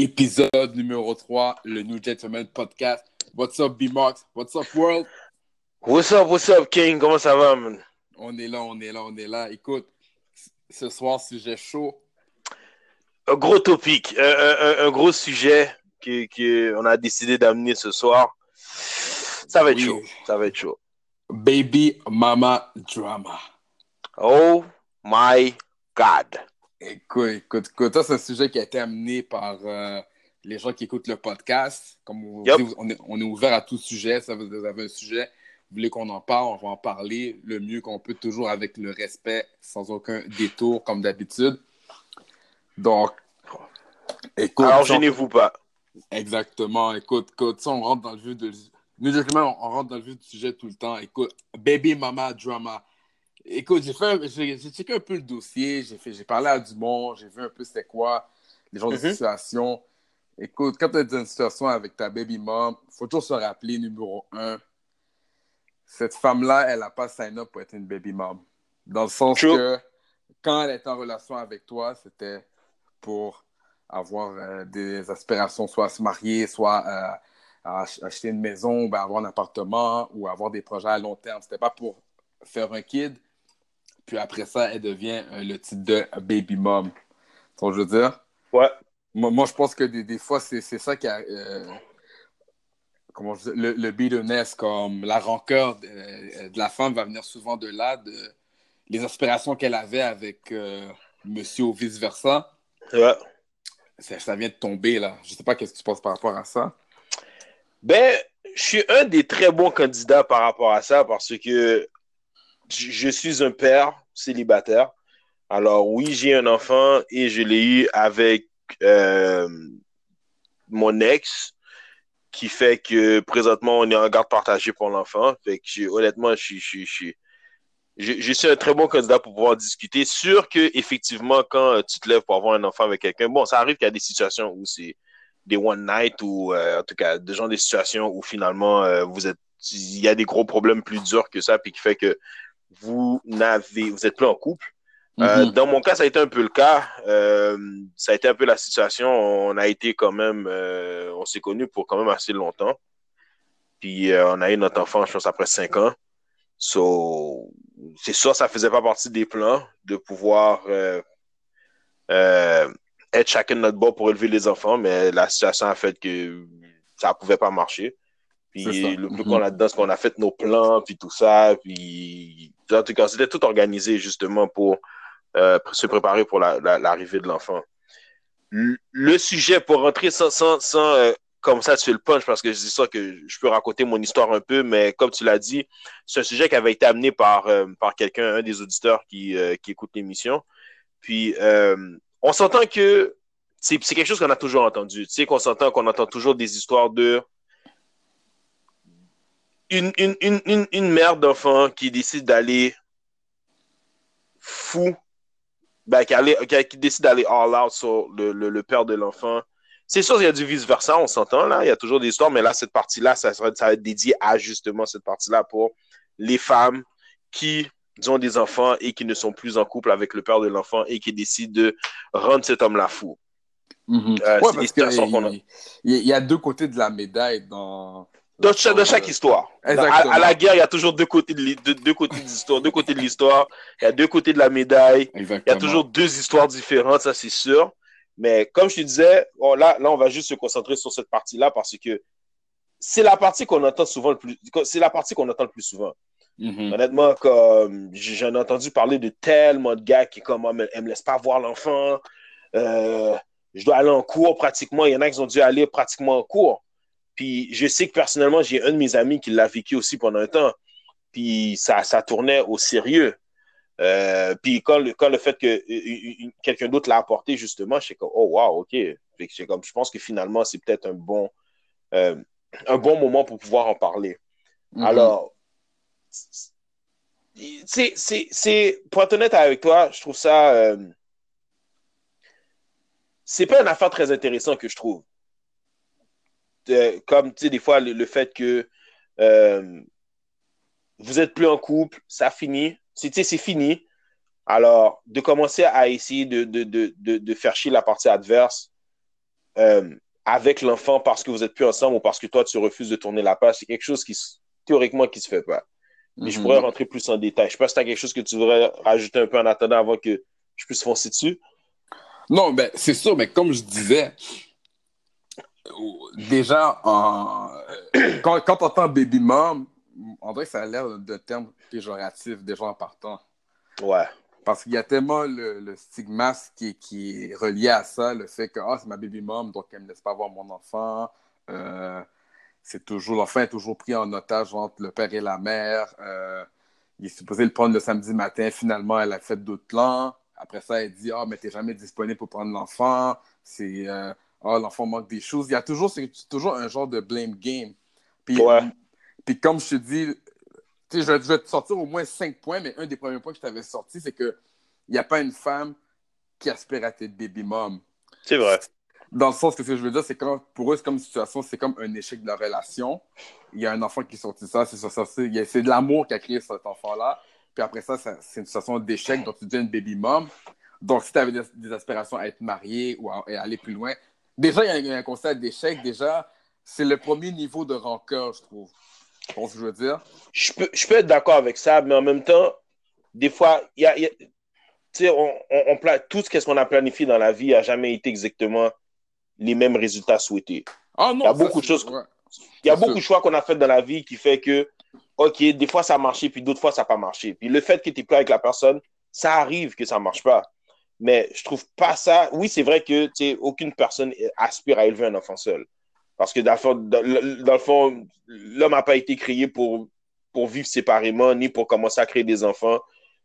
Épisode numéro 3, le New Gentleman Podcast. What's up, B-Mox? What's up, world? What's up, what's up, King? Comment ça va, man? On est là, on est là, on est là. Écoute, ce soir, sujet chaud. Un gros topic, un, un- un gros sujet que on a décidé d'amener ce soir. Ça va être Oui. chaud, ça va être chaud. Baby Mama Drama. Oh my God. Écoute, écoute, écoute, ça, c'est un sujet qui a été amené par euh, les gens qui écoutent le podcast. Comme dit, on, est, on est ouvert à tout sujet. Ça, vous avez un sujet, vous voulez qu'on en parle, on va en parler le mieux qu'on peut, toujours avec le respect, sans aucun détour, comme d'habitude. Donc, écoute. Alors, gênez-vous pas. Exactement. Écoute, écoute, ça, on rentre dans le vif de. Nous, on rentre dans le vif du sujet tout le temps. Écoute, baby mama drama. Écoute, j'ai fait, un- j'ai j'ai checké un peu le dossier, j'ai fait, j'ai parlé à du monde, j'ai vu un peu c'était quoi, les gens de Mhm. situation. Écoute, quand tu es dans une situation avec ta baby mom, faut toujours se rappeler, numéro un, cette femme-là, elle n'a pas sign up pour être une baby mom. Dans le sens que quand elle est en relation avec toi, c'était pour avoir euh, des aspirations, soit à se marier, soit euh, à ach- acheter une maison, ben, avoir un appartement ou avoir des projets à long terme. C'était pas pour faire un kid. Puis après ça, elle devient euh, le titre de baby mom. Tu vois ce que je veux dire? Ouais. Moi, moi, je pense que des, des fois, c'est c'est ça qui a. euh, comment je dis, le, le bitterness, comme la rancœur de, euh, de la femme va venir souvent de là, de les aspirations qu'elle avait avec euh, monsieur ou vice-versa. Ouais. Ça, ça vient de tomber, là. Je sais pas qu'est-ce que tu penses par rapport à ça. Ben, je suis un des très bons candidats par rapport à ça parce que je suis un père célibataire. Alors oui, j'ai un enfant et je l'ai eu avec euh, mon ex qui fait que présentement on est en garde partagée pour l'enfant. Fait que honnêtement, je, je, je, je, suis un très bon candidat pour pouvoir discuter. Sûr que effectivement, quand euh, tu te lèves pour avoir un enfant avec quelqu'un, bon, ça arrive qu'il y a des situations où c'est des one night ou euh, en tout cas des gens des situations où finalement vous êtes il y a des gros problèmes plus durs que ça puis qui fait que vous n'avez vous êtes plus en couple Euh, Mhm. dans mon cas ça a été un peu le cas Euh, ça a été un peu la situation on a été quand même euh, on s'est connus pour quand même assez longtemps puis euh, on a eu notre enfant je pense après cinq ans so c'est sûr ça faisait pas partie des plans de pouvoir euh, euh, être chacun de notre bord pour élever les enfants, mais la situation a fait que ça pouvait pas marcher. Puis le plus Mhm. qu'on a dedans, c'est qu'on a fait nos plans, puis tout ça, puis en tout cas, c'était tout organisé justement pour euh, se préparer pour la- la- l'arrivée de l'enfant. Le, sujet, pour rentrer sans, sans, euh, comme ça, tu le punch, parce que je dis ça que je peux raconter mon histoire un peu, mais comme tu l'as dit, c'est un sujet qui avait été amené par, euh, par quelqu'un, un des auditeurs qui, qui écoute l'émission. Puis, on s'entend que c'est quelque chose qu'on a toujours entendu. Tu sais, qu'on s'entend qu'on entend toujours des histoires de une, une, une, une, une mère d'enfant qui décide d'aller fou, ben, qui, allait- qui- décide d'aller all out sur le, le, le père de l'enfant. C'est sûr, il y a du vice-versa, on s'entend, là. Il y a toujours des histoires, mais là, cette partie-là, ça, ça va être dédié à justement cette partie-là pour les femmes qui ont des enfants et qui ne sont plus en couple avec le père de l'enfant et qui décident de rendre cet homme-là fou. Mhm. Euh, Ouais, parce il y a deux côtés de la médaille dans. Dans, cha- dans chaque histoire. Dans- à, la guerre, il y a toujours deux côtés de l'hi- deux, deux côtés de l'histoire, deux côtés de l'histoire. Il y a deux côtés de la médaille. Il y a toujours deux histoires différentes, ça c'est sûr. Mais comme je te disais, là, là, on va juste se concentrer sur cette partie-là parce que c'est la partie qu'on entend souvent le plus. C'est la partie qu'on entend le plus souvent. Mhm. Honnêtement, comme j'en ai entendu parler de tellement de gars qui comme Ah, elle me laisse pas voir l'enfant. Euh, je dois aller en cours pratiquement. Il y en a qui ont dû aller pratiquement en cours. Puis je sais que personnellement, j'ai un de mes amis qui l'a vécu aussi pendant un temps. Puis ça, ça tournait au sérieux. Euh, puis quand le, quand le fait que quelqu'un d'autre l'a apporté, justement, je suis comme, oh wow, ok. Fait comme, je pense que finalement, c'est peut-être un bon, euh, un bon moment pour pouvoir en parler. Mhm. Alors, c'est, c'est, c'est, pour être honnête avec toi, je trouve ça, euh, c'est pas une affaire très intéressante que je trouve. Euh, comme, tu sais, des fois, le, le fait que euh, vous êtes plus en couple, ça finit, c'est, tu sais, c'est fini. Alors, de commencer à essayer de, de, de, de, faire chier la partie adverse, euh, avec l'enfant parce que vous êtes plus ensemble ou parce que toi, tu refuses de tourner la page, c'est quelque chose qui, théoriquement, qui se fait pas. Mais je mhm. pourrais rentrer plus en détail. Je sais pas si tu as quelque chose que tu voudrais rajouter un peu en attendant avant que je puisse foncer dessus. Non, ben, c'est sûr, mais comme je disais, déjà, en... quand, quand tu entends baby mom, on dirait que ça a l'air de terme péjoratif déjà en partant. Ouais. Parce qu'il y a tellement le, le stigmate qui, qui, est relié à ça, le fait que ah, c'est ma baby mom, donc elle ne me laisse pas voir mon enfant. Euh, c'est toujours, l'enfant est toujours pris en otage entre le père et la mère. Euh, il est supposé le prendre le samedi matin, finalement, elle a fait d'autres plans. Après ça, elle dit Ah, oh, mais t'es jamais disponible pour prendre l'enfant. C'est euh, Ah, l'enfant manque des choses. Il y a toujours, c'est toujours un genre de blame game. Puis, puis comme je te dis, je vais, je vais, te sortir au moins cinq points, mais un des premiers points que je t'avais sorti, c'est qu'il n'y a pas une femme qui aspire à être baby mom. C'est vrai. Dans le sens que ce que je veux dire, c'est que pour eux, c'est comme une situation, c'est comme un échec de la relation. Il y a un enfant qui est sorti ça, c'est c'est de l'amour qui a créé cet enfant-là. Puis après ça, c'est une situation d'échec, donc tu deviens une baby mom. Donc si tu avais des, aspirations à être marié ou à, aller plus loin, déjà, il y a un, constat d'échec. Déjà, c'est le premier niveau de rancœur, je trouve. que je veux dire? Je peux, je peux être d'accord avec ça, mais en même temps, des fois, il y a, on, on, tout ce qu'on a planifié dans la vie n'a jamais été exactement les mêmes résultats souhaités. Ah non, il y a beaucoup de choses. Il y a beaucoup de choix qu'on a fait dans la vie qui fait que, OK, des fois ça a marché, puis d'autres fois ça n'a pas marché. Puis le fait que tu n'es plus avec la personne, ça arrive que ça ne marche pas. Mais je trouve pas ça. Oui, c'est vrai que aucune personne aspire à élever un enfant seul. Parce que dans, le fond, l'homme n'a pas été créé pour, pour vivre séparément, ni pour commencer à créer des enfants,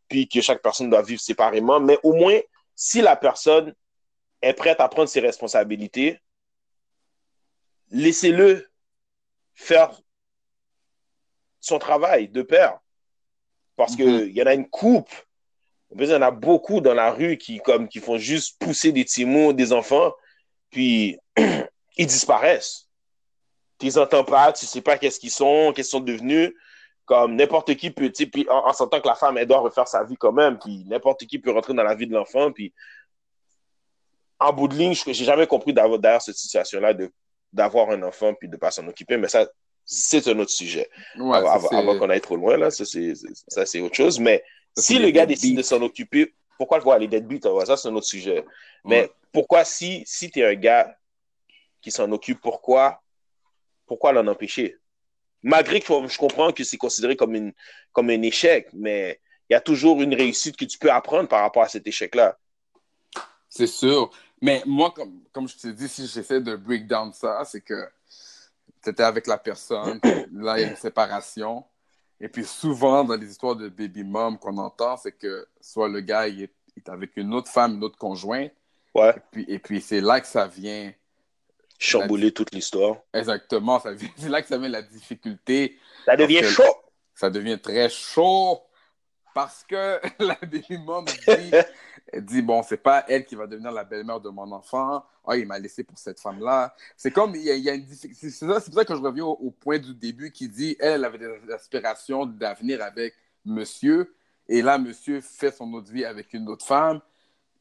puis que chaque personne doit vivre séparément. Mais au moins, si la personne est prête à prendre ses responsabilités, laissez-le faire son travail de père. Parce qu'il mhm. y en a une coupe. Il y en a beaucoup dans la rue qui, comme, qui font juste pousser des petits mots, des enfants, puis ils disparaissent. Tu les entends pas, tu sais pas qu'est-ce qu'ils sont, qu'est-ce qu'ils sont devenus. Comme n'importe qui peut, puis en, en, sentant que la femme, elle doit refaire sa vie quand même, puis n'importe qui peut rentrer dans la vie de l'enfant, puis en bout de ligne, je n'ai jamais compris d'ailleurs cette situation-là d'avoir un enfant puis de ne pas s'en occuper, mais ça, c'est un autre sujet. avant, qu'on aille trop loin, là, ça, c'est autre chose. Mais si le gars décide de s'en occuper, pourquoi le voir les deadbeats? Ça, c'est un autre sujet. Mais pourquoi, si, si tu es un gars qui s'en occupe, pourquoi, pourquoi l'en empêcher? Malgré que je comprends que c'est considéré comme, une, comme un échec, mais il y a toujours une réussite que tu peux apprendre par rapport à cet échec-là. C'est sûr. Mais moi, comme, comme je t'ai dit, si j'essaie de break down ça, c'est que tu étais avec la personne, là, il y a une séparation. Et puis souvent, dans les histoires de baby mom qu'on entend, c'est que soit le gars il est, avec une autre femme, une autre conjointe. Ouais. Et puis, et puis c'est là que ça vient. Chambouler toute l'histoire. Exactement. C'est là que ça vient la difficulté. Ça devient chaud. Ça devient très chaud parce que la baby mom dit elle dit, bon, c'est pas elle qui va devenir la belle-mère de mon enfant. Ah, il m'a laissé pour cette femme-là. C'est comme, il y a, une C'est ça, pour ça que je reviens au, point du début qui dit, elle, elle avait des aspirations d'avenir avec monsieur. Et là, monsieur fait son autre vie avec une autre femme.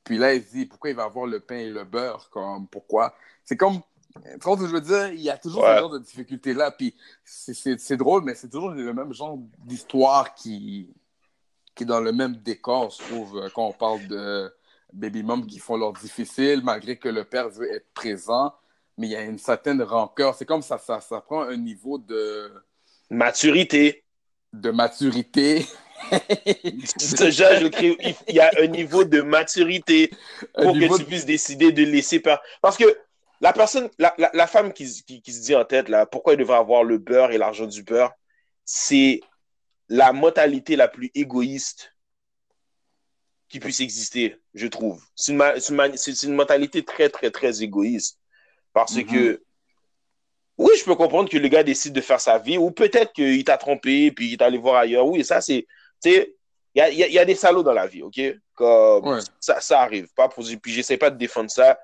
Puis là, il dit, pourquoi il va avoir le pain et le beurre? Comme, pourquoi? C'est comme, que je veux dire? Il y a toujours ce genre de difficultés-là. Puis c'est drôle, mais c'est toujours le même genre d'histoire qui, qui est dans le même décor, je trouve, euh, quand on parle de baby mom qui font leur difficile, malgré que le père veut être présent, mais il y a une certaine rancœur. C'est comme ça, ça, ça prend un niveau de... Maturité. De maturité. il y a un niveau de maturité pour que tu puisses décider de laisser... Parce que la personne, la, la, femme qui, qui, qui, se dit en tête, là, pourquoi il devrait avoir le beurre et l'argent du beurre, c'est la mentalité la plus égoïste qui puisse exister, je trouve. C'est une, mentalité très, très, très égoïste. Parce mm-hmm. que, oui, je peux comprendre que le gars décide de faire sa vie, ou peut-être qu'il t'a trompé, puis il est allé voir ailleurs. Oui, ça, c'est. Tu sais, il y a, des salauds dans la vie, OK? Comme, ça, ça arrive. Pas pour, puis j'essaie pas de défendre ça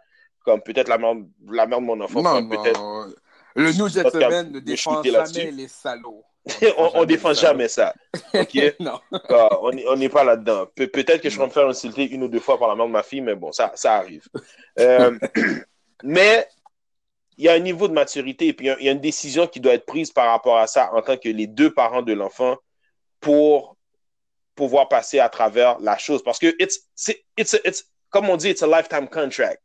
comme peut-être la mère, la mère de mon enfant. Non, non. Le New Gentleman ne défend jamais les salauds. on, ne défend jamais ça. OK? non. Ah, on n'est pas là-dedans. peut-être que je vais me faire insulter une ou deux fois par la mère de ma fille, mais bon, ça, ça arrive. Euh, mais il y a un niveau de maturité et puis il y a une décision qui doit être prise par rapport à ça en tant que les deux parents de l'enfant pour pouvoir passer à travers la chose. Parce que, it's, it's, it's, comme on dit, it's a lifetime contract.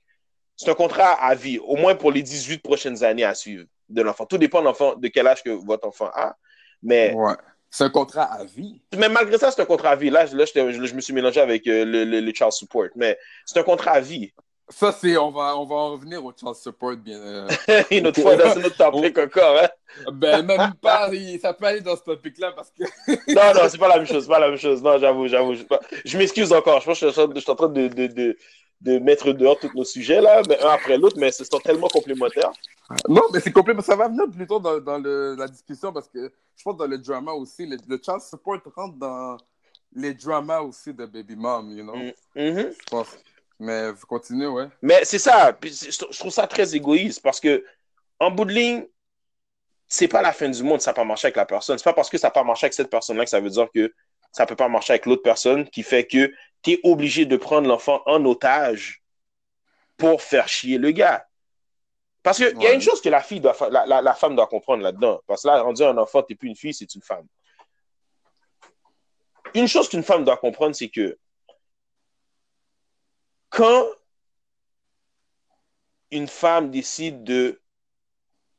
C'est un contrat à vie, au moins pour les 18 prochaines années à suivre de l'enfant. Tout dépend de, de quel âge que votre enfant a. Mais ouais. C'est un contrat à vie. Mais malgré ça, c'est un contrat à vie. Là, là je, je, me suis mélangé avec euh, le, le, le, child support. Mais c'est un contrat à vie. Ça, c'est. On va, on va en revenir au child support bien. Euh, une autre fois, dans notre topic encore, hein? Ben, même pas. Ça peut aller dans ce topic-là parce que. non, non, c'est pas la même chose. C'est pas la même chose. Non, j'avoue, j'avoue. Je, je m'excuse encore. Je pense que je suis en train de, de, de, de mettre dehors tous nos sujets, là, mais un après l'autre, mais ce sont tellement complémentaires. Non, mais c'est complémentaire. Ça va venir plutôt dans, dans le, la discussion parce que je pense dans le drama aussi, le, le child support rentre dans les dramas aussi de Baby Mom, you know? Mm -hmm. Je pense. Mais continue, ouais. Mais c'est ça. Je trouve ça très égoïste parce que, en bout de ligne, c'est pas la fin du monde, ça n'a pas marché avec la personne. C'est pas parce que ça n'a pas marché avec cette personne-là que ça veut dire que ça peut pas marcher avec l'autre personne qui fait que tu es obligé de prendre l'enfant en otage pour faire chier le gars. Parce qu'il ouais. y a une chose que la, fille doit, la, la, la femme doit comprendre là-dedans. Parce que là, dit un enfant, tu n'es plus une fille, c'est une femme. Une chose qu'une femme doit comprendre, c'est que quand une femme décide de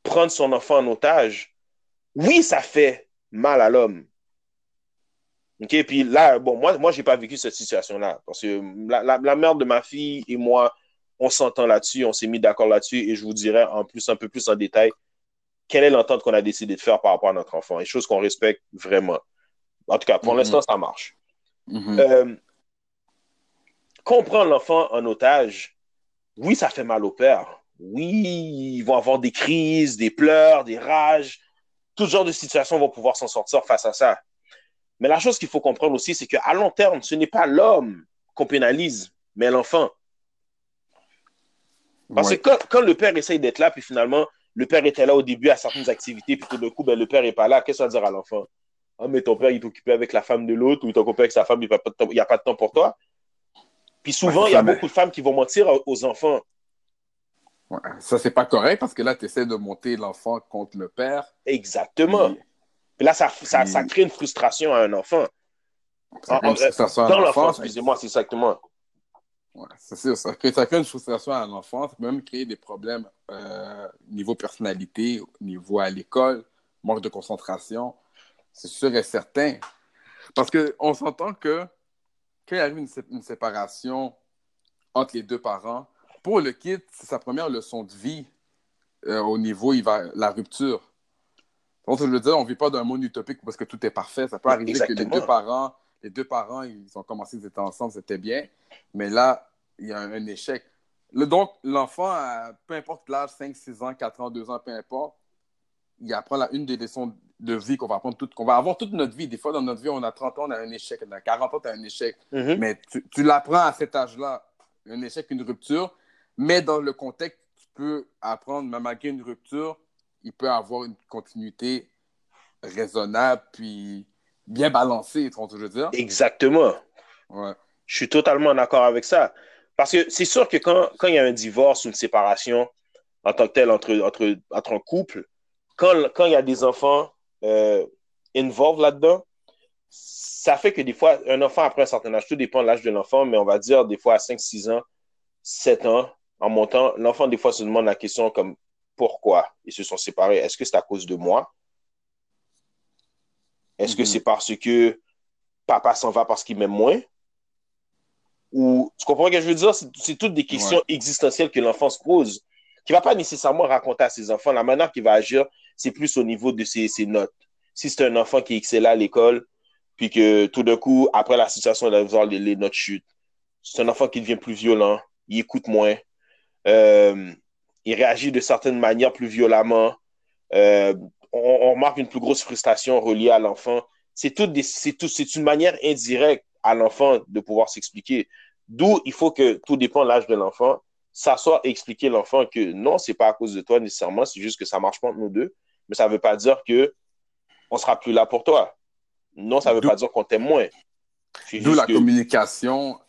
prendre son enfant en otage, oui, ça fait mal à l'homme. OK? Puis là, bon, moi, moi je n'ai pas vécu cette situation-là. Parce que la, la, la, mère de ma fille et moi, on s'entend là-dessus, on s'est mis d'accord là-dessus et je vous dirai en plus, un peu plus en détail, quelle est l'entente qu'on a décidé de faire par rapport à notre enfant. Et chose qu'on respecte vraiment. En tout cas, pour mm -hmm. l'instant, ça marche. Mm -hmm. euh, comprendre l'enfant en otage, oui, ça fait mal au père. Oui, ils vont avoir des crises, des pleurs, des rages. Tout genre de situations vont pouvoir s'en sortir face à ça. Mais la chose qu'il faut comprendre aussi, c'est qu'à long terme, ce n'est pas l'homme qu'on pénalise, mais l'enfant. Parce ouais. que quand, quand, le père essaye d'être là, puis finalement, le père était là au début à certaines activités, puis tout d'un coup, ben, le père n'est pas là, qu'est-ce que ça veut dire à l'enfant? Ah, mais ton père, il est occupé avec la femme de l'autre, ou il est occupé avec sa femme, il n'y a pas de temps pour toi? Puis souvent, il ouais, y a beaucoup de femmes qui vont mentir aux enfants. Ouais, ça, c'est pas correct parce que là, tu essaies de monter l'enfant contre le père. Exactement. Puis, puis là, ça, ça, puis... ça, crée une frustration à un enfant. Dans l'enfant, excusez-moi, c'est exactement. Ouais, c'est sûr, ça crée, ça crée une frustration à peut même créer des problèmes euh, niveau personnalité, niveau à l'école, manque de concentration. C'est sûr et certain. Parce qu'on s'entend que quand il arrive une, une, séparation entre les deux parents, pour le kid, c'est sa première leçon de vie euh, au niveau il va, la rupture. Donc, je veux dire, on ne vit pas d'un monde utopique parce que tout est parfait. Ça peut arriver Exactement. que les deux parents, les deux parents, ils ont commencé, ils étaient ensemble, c'était bien. Mais là, il y a un, un échec. Le, donc, l'enfant, peu importe l'âge, 5, 6 ans, 4 ans, 2 ans, peu importe, il apprend la, une des leçons de vie qu'on va apprendre toute, qu'on va avoir toute notre vie. Des fois, dans notre vie, on a 30 ans, on a un échec. On a 40 ans, tu as un échec. Mm -hmm. Mais tu, tu l'apprends à cet âge-là, un échec, une rupture. Mais dans le contexte, tu peux apprendre, même malgré une rupture, il peut avoir une continuité raisonnable, puis bien balancée, tu je veux dire? Exactement. Ouais. Je suis totalement d'accord avec ça. Parce que c'est sûr que quand, quand il y a un divorce ou une séparation en tant que tel entre, entre, entre un couple, quand, quand il y a des enfants euh, involved là-dedans, ça fait que des fois, un enfant après un certain âge, tout dépend de l'âge de l'enfant, mais on va dire des fois à 5, 6 ans, 7 ans, en montant, l'enfant des fois se demande la question comme pourquoi ils se sont séparés? Est-ce que c'est à cause de moi? Est-ce mm -hmm. que c'est parce que papa s'en va parce qu'il m'aime moins? Ou tu comprends ce que je veux dire? C'est toutes des questions ouais. existentielles que l'enfant se pose, qui ne va pas nécessairement raconter à ses enfants. La manière qu'il va agir, c'est plus au niveau de ses, ses notes. Si c'est un enfant qui excelle à l'école, puis que tout d'un coup, après la situation, il va les, les notes chutent. C'est un enfant qui devient plus violent, il écoute moins, euh, il réagit de certaines manières plus violemment. Euh, on, on, remarque une plus grosse frustration reliée à l'enfant. C'est tout, c'est tout, c'est une manière indirecte à l'enfant de pouvoir s'expliquer. D'où il faut que tout dépend de l'âge de l'enfant, s'asseoir et expliquer l'enfant que non, c'est pas à cause de toi nécessairement, c'est juste que ça marche pas entre nous deux, mais ça veut pas dire que on sera plus là pour toi. Non, ça veut pas dire qu'on t'aime moins. D'où la que... communication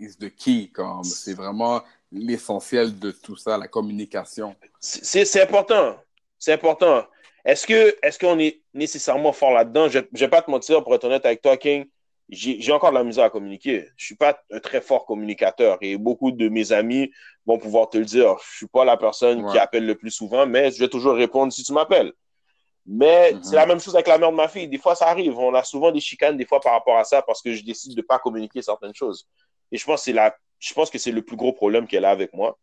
is the key, comme c'est vraiment l'essentiel de tout ça, la communication. C'est important. C'est important. Est-ce que est-ce qu'on est nécessairement fort là-dedans? Je ne vais pas te mentir, pour être honnête avec toi, King, j'ai encore de la misère à communiquer. Je ne suis pas un très fort communicateur et beaucoup de mes amis vont pouvoir te le dire. Je ne suis pas la personne qui appelle le plus souvent, mais je vais toujours répondre si tu m'appelles. Mais mm-hmm. c'est la même chose avec la mère de ma fille. Des fois, ça arrive. On a souvent des chicanes, des fois, par rapport à ça, parce que je décide de ne pas communiquer certaines choses. Et je pense que c'est la... je pense que c'est le plus gros problème qu'elle a avec moi.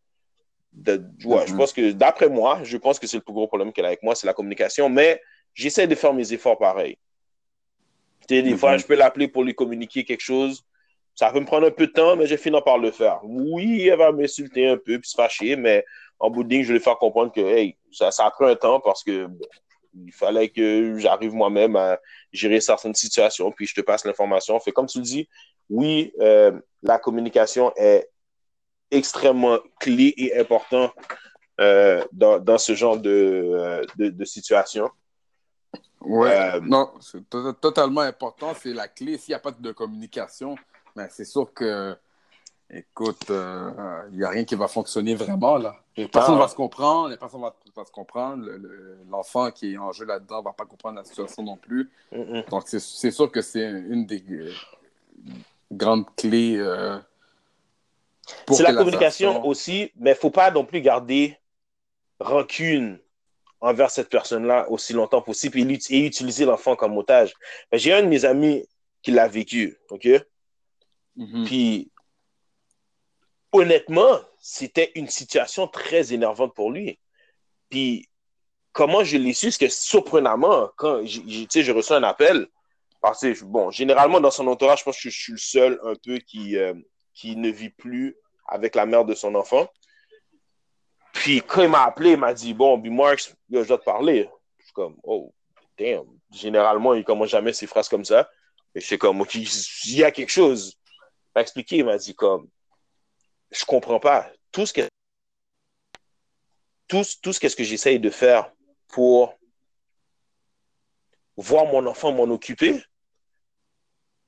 De... Ouais, Je mm-hmm. pense que, d'après moi, je pense que c'est le plus gros problème qu'elle a avec moi, c'est la communication. Mais j'essaie de faire mes efforts pareil. Des fois, mhm. je peux l'appeler pour lui communiquer quelque chose. Ça peut me prendre un peu de temps, mais je finis par le faire. Oui, elle va m'insulter un peu puis se fâcher, mais en bout de ligne, je vais lui faire comprendre que hey, ça, ça a pris un temps parce que il fallait que j'arrive moi-même à gérer certaines situations, puis je te passe l'information. Fait comme tu le dis, oui, euh, la communication est extrêmement clé et important euh, dans, dans, ce genre de, euh, de, de situation. Ouais, euh, non, c'est totalement important. C'est la clé. S'il n'y a pas de communication, ben c'est sûr que, écoute, il euh, n'y a rien qui va fonctionner vraiment. là. Personne ne va se comprendre, personne va, va se comprendre. L'enfant qui est en jeu là-dedans ne va pas comprendre la situation non plus. Donc, c'est sûr que c'est une des grandes clés. C'est la, communication aussi, mais il ne faut pas non plus garder rancune envers cette personne-là aussi longtemps possible et, utiliser l'enfant comme otage. J'ai un de mes amis qui l'a vécu, OK? Mm-hmm. Puis, honnêtement, c'était une situation très énervante pour lui. Puis, comment je l'ai su, c'est que surprenamment, quand j'ai reçu un appel, parce que, bon, généralement, dans son entourage, je pense que je suis le seul un peu qui, euh, qui ne vit plus avec la mère de son enfant. Puis quand il m'a appelé, il m'a dit Bon, B. Marks, je dois te parler. Je suis comme Oh, damn. Généralement, il commence jamais ses phrases comme ça. Et je suis comme Ok, il y a quelque chose. Il m'a expliqué, il m'a dit comme Je comprends pas. Tout ce que tout, tout ce que j'essaye de faire pour voir mon enfant m'en occuper,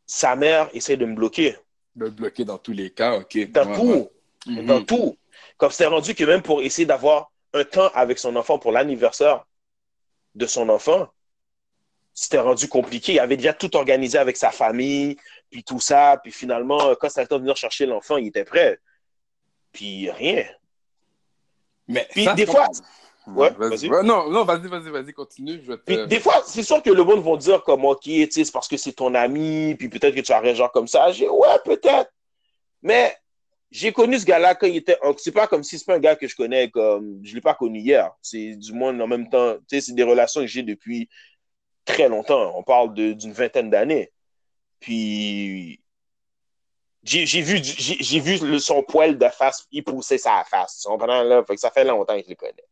sa mère essaie de me bloquer. De me bloquer dans tous les cas, ok. Dans tout. Dans mhm. tout. Comme c'est rendu que même pour essayer d'avoir un temps avec son enfant pour l'anniversaire de son enfant, c'était rendu compliqué. Il avait déjà tout organisé avec sa famille, puis tout ça. Puis finalement, quand c'était le temps de venir chercher l'enfant, il était prêt. Puis rien. Mais puis des fois. Ouais, vas-y. non, non, vas-y, vas-y, vas-y, continue. des fois, c'est sûr que le monde va dire comme, OK, c'est parce que c'est ton ami, puis peut-être que tu as un genre comme ça. J'ai, ouais, peut-être. Mais j'ai connu ce gars-là quand il était. C'est pas comme si c'est pas un gars que je connais comme. Je l'ai pas connu hier. C'est du moins en même temps. Tu sais, c'est des relations que j'ai depuis très longtemps. On parle d'une vingtaine d'années. Puis. J'ai vu, j'ai vu son poil de face, il poussait sa face. Là, fait que ça fait longtemps que je le connais.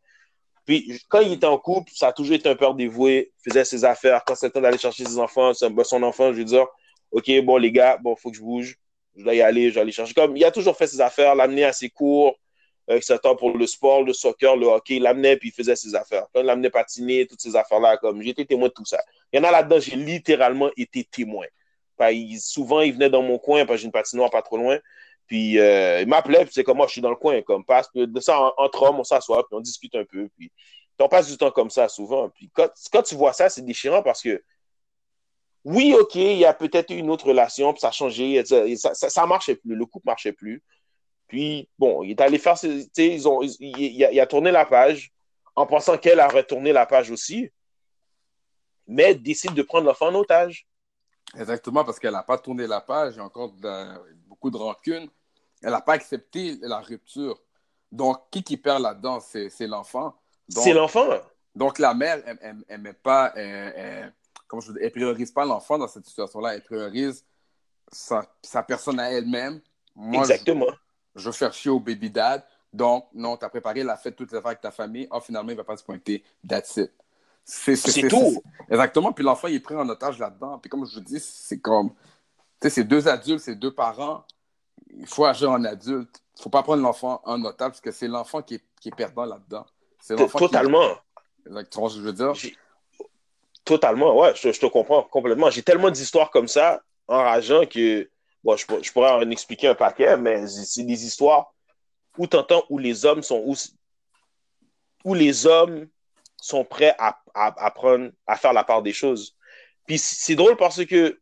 Puis, quand il était en couple, ça a toujours été un père dévoué, faisait ses affaires. Quand le temps d'aller chercher ses enfants, son enfant, je lui dire OK, bon, les gars, bon, faut que je bouge je dois y aller, je dois aller chercher. Comme il a toujours fait ses affaires, l'amener à ses cours, euh, etc. pour le sport, le soccer, le hockey, il l'amenait puis il faisait ses affaires. Quand il l'amenait patiner, toutes ces affaires-là, comme j'étais témoin de tout ça. Il y en a là-dedans, j'ai littéralement été témoin. souvent, il venait dans mon coin, parce que j'ai une patinoire pas trop loin. Puis euh, il m'appelait, puis c'est comme moi, je suis dans le coin, comme passe. de ça, entre hommes, on s'assoit, puis on discute un peu. Puis on passe du temps comme ça souvent. Puis quand, tu vois ça, c'est déchirant parce que oui, OK, il y a peut-être une autre relation, puis ça a changé, ça, ça, marchait plus, le couple marchait plus. Puis, bon, il est allé faire, ils il, a, tourné la page en pensant qu'elle a retourné la page aussi, mais décide de prendre l'enfant en otage. Exactement, parce qu'elle n'a pas tourné la page, encore beaucoup de rancune. Elle n'a pas accepté la rupture. Donc, qui qui perd là-dedans, c'est l'enfant. C'est l'enfant. Donc, la mère, elle n'aimait pas comment je elle priorise pas l'enfant dans cette situation-là, elle priorise sa, personne à elle-même. Exactement. Je, je chercher au baby dad. Donc, non, tu as préparé la fête, toutes les affaires avec ta famille. Oh, finalement, il ne va pas se pointer. That's it. C'est tout. Exactement. Puis l'enfant, il est pris en otage là-dedans. Puis comme je vous dis, c'est comme. Sais, c'est deux adultes, c'est deux parents. Il faut agir en adulte. Il ne faut pas prendre l'enfant en otage parce que c'est l'enfant qui est, qui est perdant là-dedans. Totalement. Exactement ce que je veux dire? Totalement, ouais, je, te comprends complètement. J'ai tellement d'histoires comme ça, enrageant, que bon, je, pourrais en expliquer un paquet, mais c'est des histoires où tu entends où les hommes sont où, où les hommes sont prêts à, à, prendre, à faire la part des choses. Puis c'est drôle parce que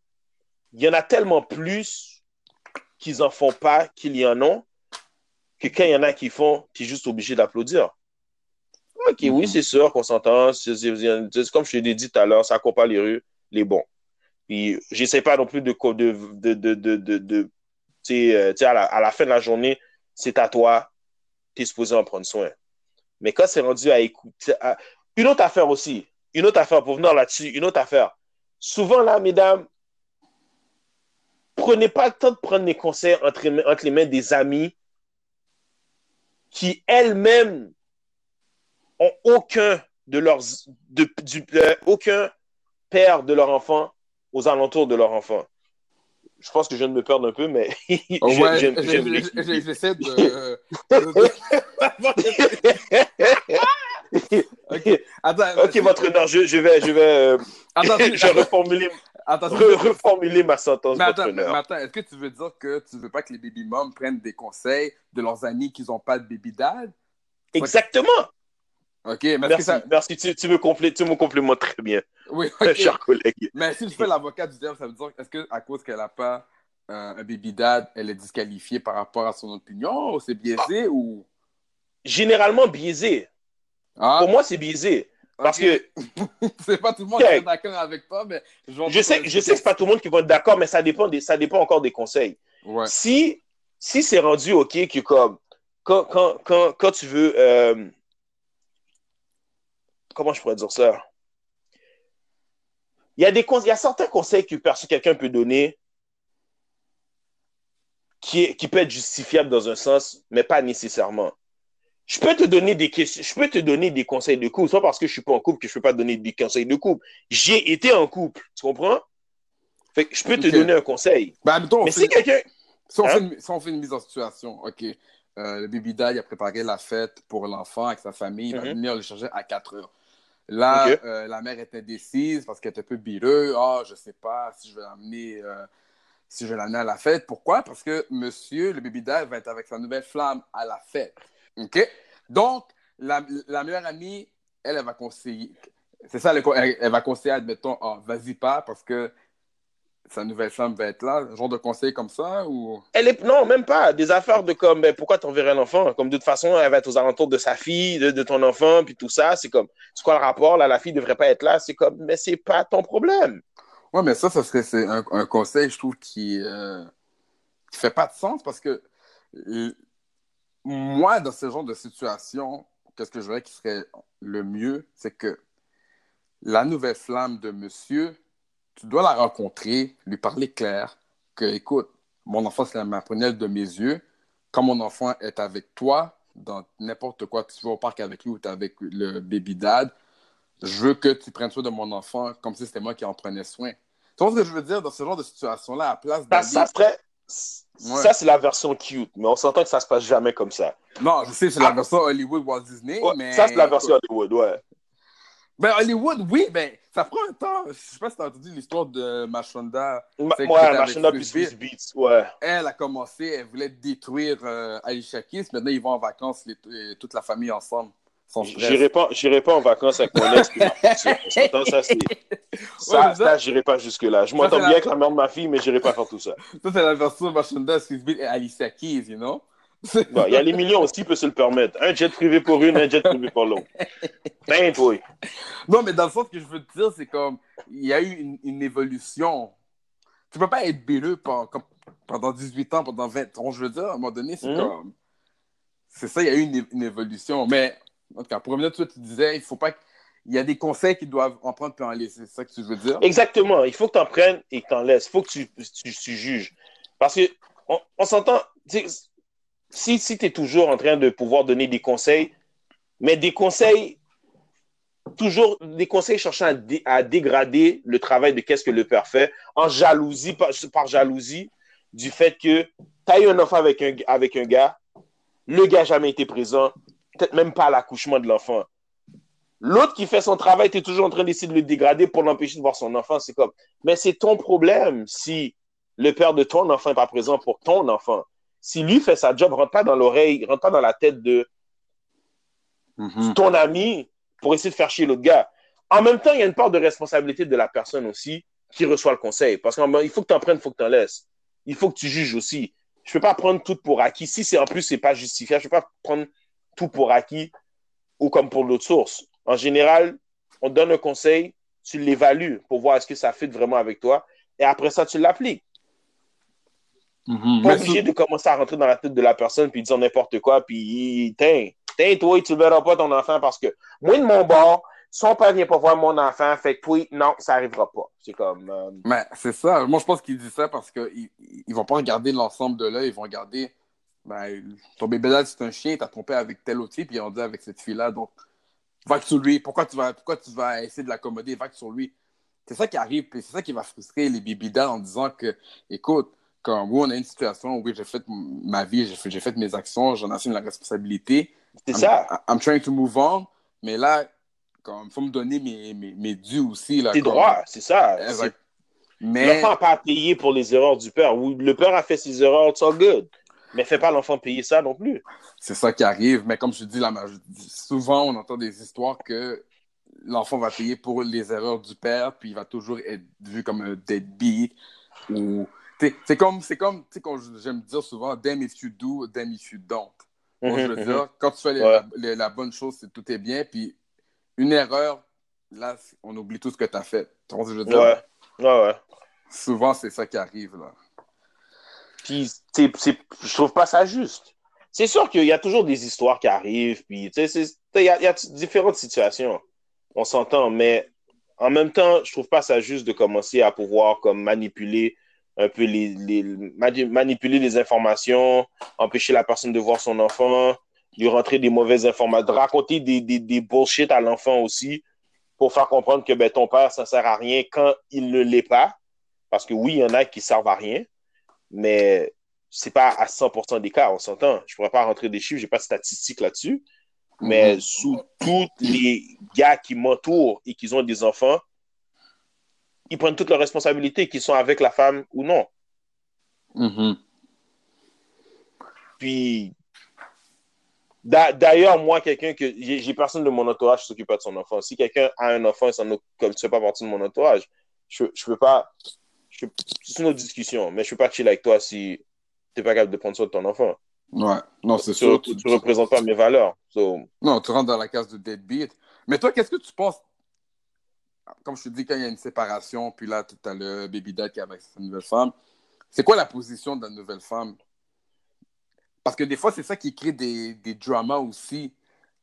il y en a tellement plus qu'ils en font pas qu'il y en a que quand il y en a qui font, tu es juste obligé d'applaudir. Ok, oui, mm-hmm. c'est sûr qu'on s'entend. Comme je l'ai dit tout à l'heure, ça pas les rues, les bons. Puis, j'essaie pas non plus de. de, de, de, de, de euh, à, la, à la fin de la journée, c'est à toi, tu es supposé en prendre soin. Mais quand c'est rendu à écouter. Une autre affaire aussi, une autre affaire, pour venir là-dessus, une autre affaire. Souvent, là, mesdames, prenez pas le temps de prendre des conseils entre, entre les mains des amis qui elles-mêmes ont aucun de leurs de, du, euh, aucun père de leur enfant aux alentours de leur enfant. Je pense que je viens de me perdre un peu, mais ouais, j'essaie de... ok, Attends, ok, votre honneur, je, je, vais, je vais, euh, attends, je vais reformuler, attends, reformuler ma sentence. Mais attends, mais attends est-ce que tu veux dire que tu veux pas que les baby moms prennent des conseils de leurs amis qui n'ont pas de baby dad? Exactement. OK, merci. Ça... merci. Tu, tu, me complètes, tu me complémentes très bien. Oui, okay. cher collègue. Mais si tu fais l'avocat du diable, ça veut dire est-ce qu'à cause qu'elle n'a pas euh, un baby dad, elle est disqualifiée par rapport à son opinion ou c'est biaisé ou? Généralement biaisé. Ah. Pour moi, c'est biaisé. Parce que. c'est pas tout le monde qui est d'accord avec toi, mais. Je sais, je sais que c'est pas tout le monde qui va être d'accord, mais ça dépend, des, ça dépend encore des conseils. Ouais. Si, si c'est rendu OK que comme. Quand, quand, quand, quand tu veux. Euh, comment je pourrais dire ça? Il y a, des, il y a certains conseils que quelqu'un peut donner qui, qui peut être justifiable dans un sens, mais pas nécessairement je peux te donner des questions, je peux te donner des conseils de couple, soit parce que je suis pas en couple que je peux pas te donner des conseils de couple. J'ai été en couple, tu comprends? Fait que je peux te donner un conseil. Ben, Mais si quelqu'un. Si, hein? si, on fait une mise en situation, OK. Euh, le baby dad a préparé la fête pour l'enfant avec sa famille. Il va mhm. venir le chercher à 4 heures. Là, euh, la mère est indécise parce qu'elle était un peu bileux. Ah, oh, je sais pas si je vais l'amener euh, si je vais l'amener à la fête. Pourquoi? Parce que monsieur, le baby dad, va être avec sa nouvelle flamme à la fête. OK? Donc, la, meilleure amie, elle, elle va conseiller. C'est ça, elle, va conseiller, admettons, oh, vas-y pas parce que sa nouvelle femme va être là. Un genre de conseil comme ça ou? Elle est... Non, même pas. Des affaires de comme, ben, pourquoi t'enverrais l'enfant? Comme de toute façon, elle va être aux alentours de sa fille, de, ton enfant, puis tout ça. C'est comme, c'est quoi le rapport? Là, la fille devrait pas être là. C'est comme, mais c'est pas ton problème. Ouais, mais ça, ça serait c'est un, conseil, je trouve, qui, euh, qui fait pas de sens parce que moi, dans ce genre de situation, qu'est-ce que je dirais qui serait le mieux, c'est que la nouvelle flamme de monsieur, tu dois la rencontrer, lui parler clair, que, écoute, mon enfant, c'est la prunelle de mes yeux. Quand mon enfant est avec toi, dans n'importe quoi, tu vas au parc avec lui ou tu es avec le baby dad, je veux que tu prennes soin de mon enfant comme si c'était moi qui en prenais soin. Tu vois ce que je veux dire dans ce genre de situation-là, à place ça, ça serait ça, c'est la version cute, mais on s'entend que ça se passe jamais comme ça. Non, je sais, c'est la ah. version Hollywood Walt Disney, mais... Ça, c'est la version Hollywood, ouais. Ben, Hollywood, oui, ben, ça prend un temps. Je sais pas si tu as entendu l'histoire de Machonda. Ma ouais, Machonda plus Beats, ouais. Elle a commencé, elle voulait détruire euh, Alicia Keys. Maintenant, ils vont en vacances, euh, toute la famille ensemble. J'irai pas, pas en vacances avec mon ex. ça, c'est. Ça, ça, j'irai pas jusque-là. Je m'entends bien avec la mère de ma fille, mais j'irai pas faire tout ça. Ça, c'est la version Machonda, Swissbeat et Alicia Keys, you know? Il y a les millions aussi qui peuvent se le permettre. Un jet privé pour une, un jet privé pour l'autre. Ben, toi. Non, mais dans le sens que je veux te dire, c'est comme, il y a eu une, une évolution. Tu peux pas être belleux pendant, pendant 18 ans, pendant 20 ans. Je veux dire, à un moment donné, c'est hmm? comme. C'est ça, il y a eu une, une évolution. Mais en tout cas, pour revenir à que tu disais, il faut pas il y a des conseils qui doivent en prendre et en laisser. C'est ça que tu veux dire? Exactement. Il faut que tu en prennes et que tu en laisses. Il faut que tu, tu, juges. Parce que on, s'entend. Si, si tu es toujours en train de pouvoir donner des conseils, mais des conseils, toujours des conseils cherchant à, dégrader le travail de qu'est-ce que le père fait, en jalousie, par, par jalousie, du fait que tu as eu un enfant avec un, avec un gars, le gars n'a jamais été présent, peut-être même pas à l'accouchement de l'enfant. L'autre qui fait son travail, tu es toujours en train d'essayer de le dégrader pour l'empêcher de voir son enfant. C'est comme, mais c'est ton problème si le père de ton enfant n'est pas présent pour ton enfant. si lui fait sa job, rentre pas dans l'oreille, rentre pas dans la tête de Mhm. ton ami pour essayer de faire chier l'autre gars. En même temps, il y a une part de responsabilité de la personne aussi qui reçoit le conseil. Parce qu'il faut que tu en prennes, il faut que tu en laisses. Il faut que tu juges aussi. Je peux pas prendre tout pour acquis. Si c'est en plus, c'est pas justifiable, je peux pas prendre tout pour acquis ou comme pour l'autre source. En général, on donne un conseil, tu l'évalues pour voir est-ce que ça fit vraiment avec toi. Et après ça, tu l'appliques. Mhm. Pas obligé de commencer à rentrer dans la tête de la personne puis dire n'importe quoi puis tiens, tiens toi tu verras pas ton enfant parce que moi de mon bord, son père vient pas voir mon enfant, fait que toi non, ça arrivera pas. C'est comme euh, Mais c'est ça. Moi, je pense qu'il dit ça parce qu'ils ils vont pas regarder l'ensemble de l'œil. Ils vont regarder ben, ton bébé là, c'est un chien, t'as trompé avec tel autre fille, puis on dit avec cette fille-là. Donc, va sur lui. Pourquoi tu vas, pourquoi tu vas essayer de l'accommoder? Va sur lui. C'est ça qui arrive, puis c'est ça qui va frustrer les bibidas en disant que, écoute, comme oui, on a une situation où oui, j'ai fait ma vie, j'ai fait, mes actions, j'en assume la responsabilité. c'est ça. I'm trying to move on, mais là, comme, faut me donner mes, mes, mes dus aussi. Là, Tes comme- droits, c'est ça. Mais. L'enfant n'a pas à payer pour les erreurs du père. Le père a fait ses erreurs, it's all good. Mais fais pas l'enfant payer ça non plus. C'est ça qui arrive. Mais comme je dis, la souvent, on entend des histoires que l'enfant va payer pour les erreurs du père, puis il va toujours être vu comme un deadbeat. Ou... C'est comme, c'est comme tu sais, quand j'aime dire souvent, damn if you do, damn if you don't. Moi, je veux Mhm, dire, quand tu fais les- Ouais. la, les- la bonne chose, c'est tout est bien, puis une erreur, là, on oublie tout ce que tu as fait. Tu vois ce que je veux mhm. dire? Ouais. Ouais, ouais. Souvent, c'est ça qui arrive, là. Puis, c'est- je trouve pas ça juste. C'est sûr qu'il y a toujours des histoires qui arrivent, puis, il y a, différentes situations. On s'entend, mais en même temps, je trouve pas ça juste de commencer à pouvoir comme manipuler un peu les, les mani- manipuler les informations, empêcher la personne de voir son enfant, lui rentrer des mauvaises informations, de raconter des, des, des bullshit à l'enfant aussi pour faire comprendre que ben, ton père, ça sert à rien quand il ne l'est pas. Parce que oui, il y en a qui servent à rien, mais c'est pas à 100% des cas, on s'entend. Je pourrais pas rentrer des chiffres, j'ai pas de statistiques là-dessus, mais Mhm. sous tous les gars qui m'entourent et qui ont des enfants, ils prennent toutes leurs responsabilités, qu'ils sont avec la femme ou non. Mhm. Puis, d'a- d'ailleurs, moi, quelqu'un que j'ai j'ai personne de mon entourage qui s'occupe pas de son enfant. Si quelqu'un a un enfant, ça ne fais pas partie de mon entourage, je, je peux pas. Je- C'est une autre discussion, mais je peux pas chiller avec toi si t'es pas capable de prendre soin de ton enfant. Ouais. Non, c'est Tu, sûr. tu, tu représentes pas mes valeurs. So, Non, tu rentres dans la case de deadbeat. Mais toi, qu'est-ce que tu penses? Comme je te dis, quand il y a une séparation, puis là, tu as le baby dad qui est avec sa nouvelle femme, c'est quoi la position de la nouvelle femme? Parce que des fois, c'est ça qui crée des, des dramas aussi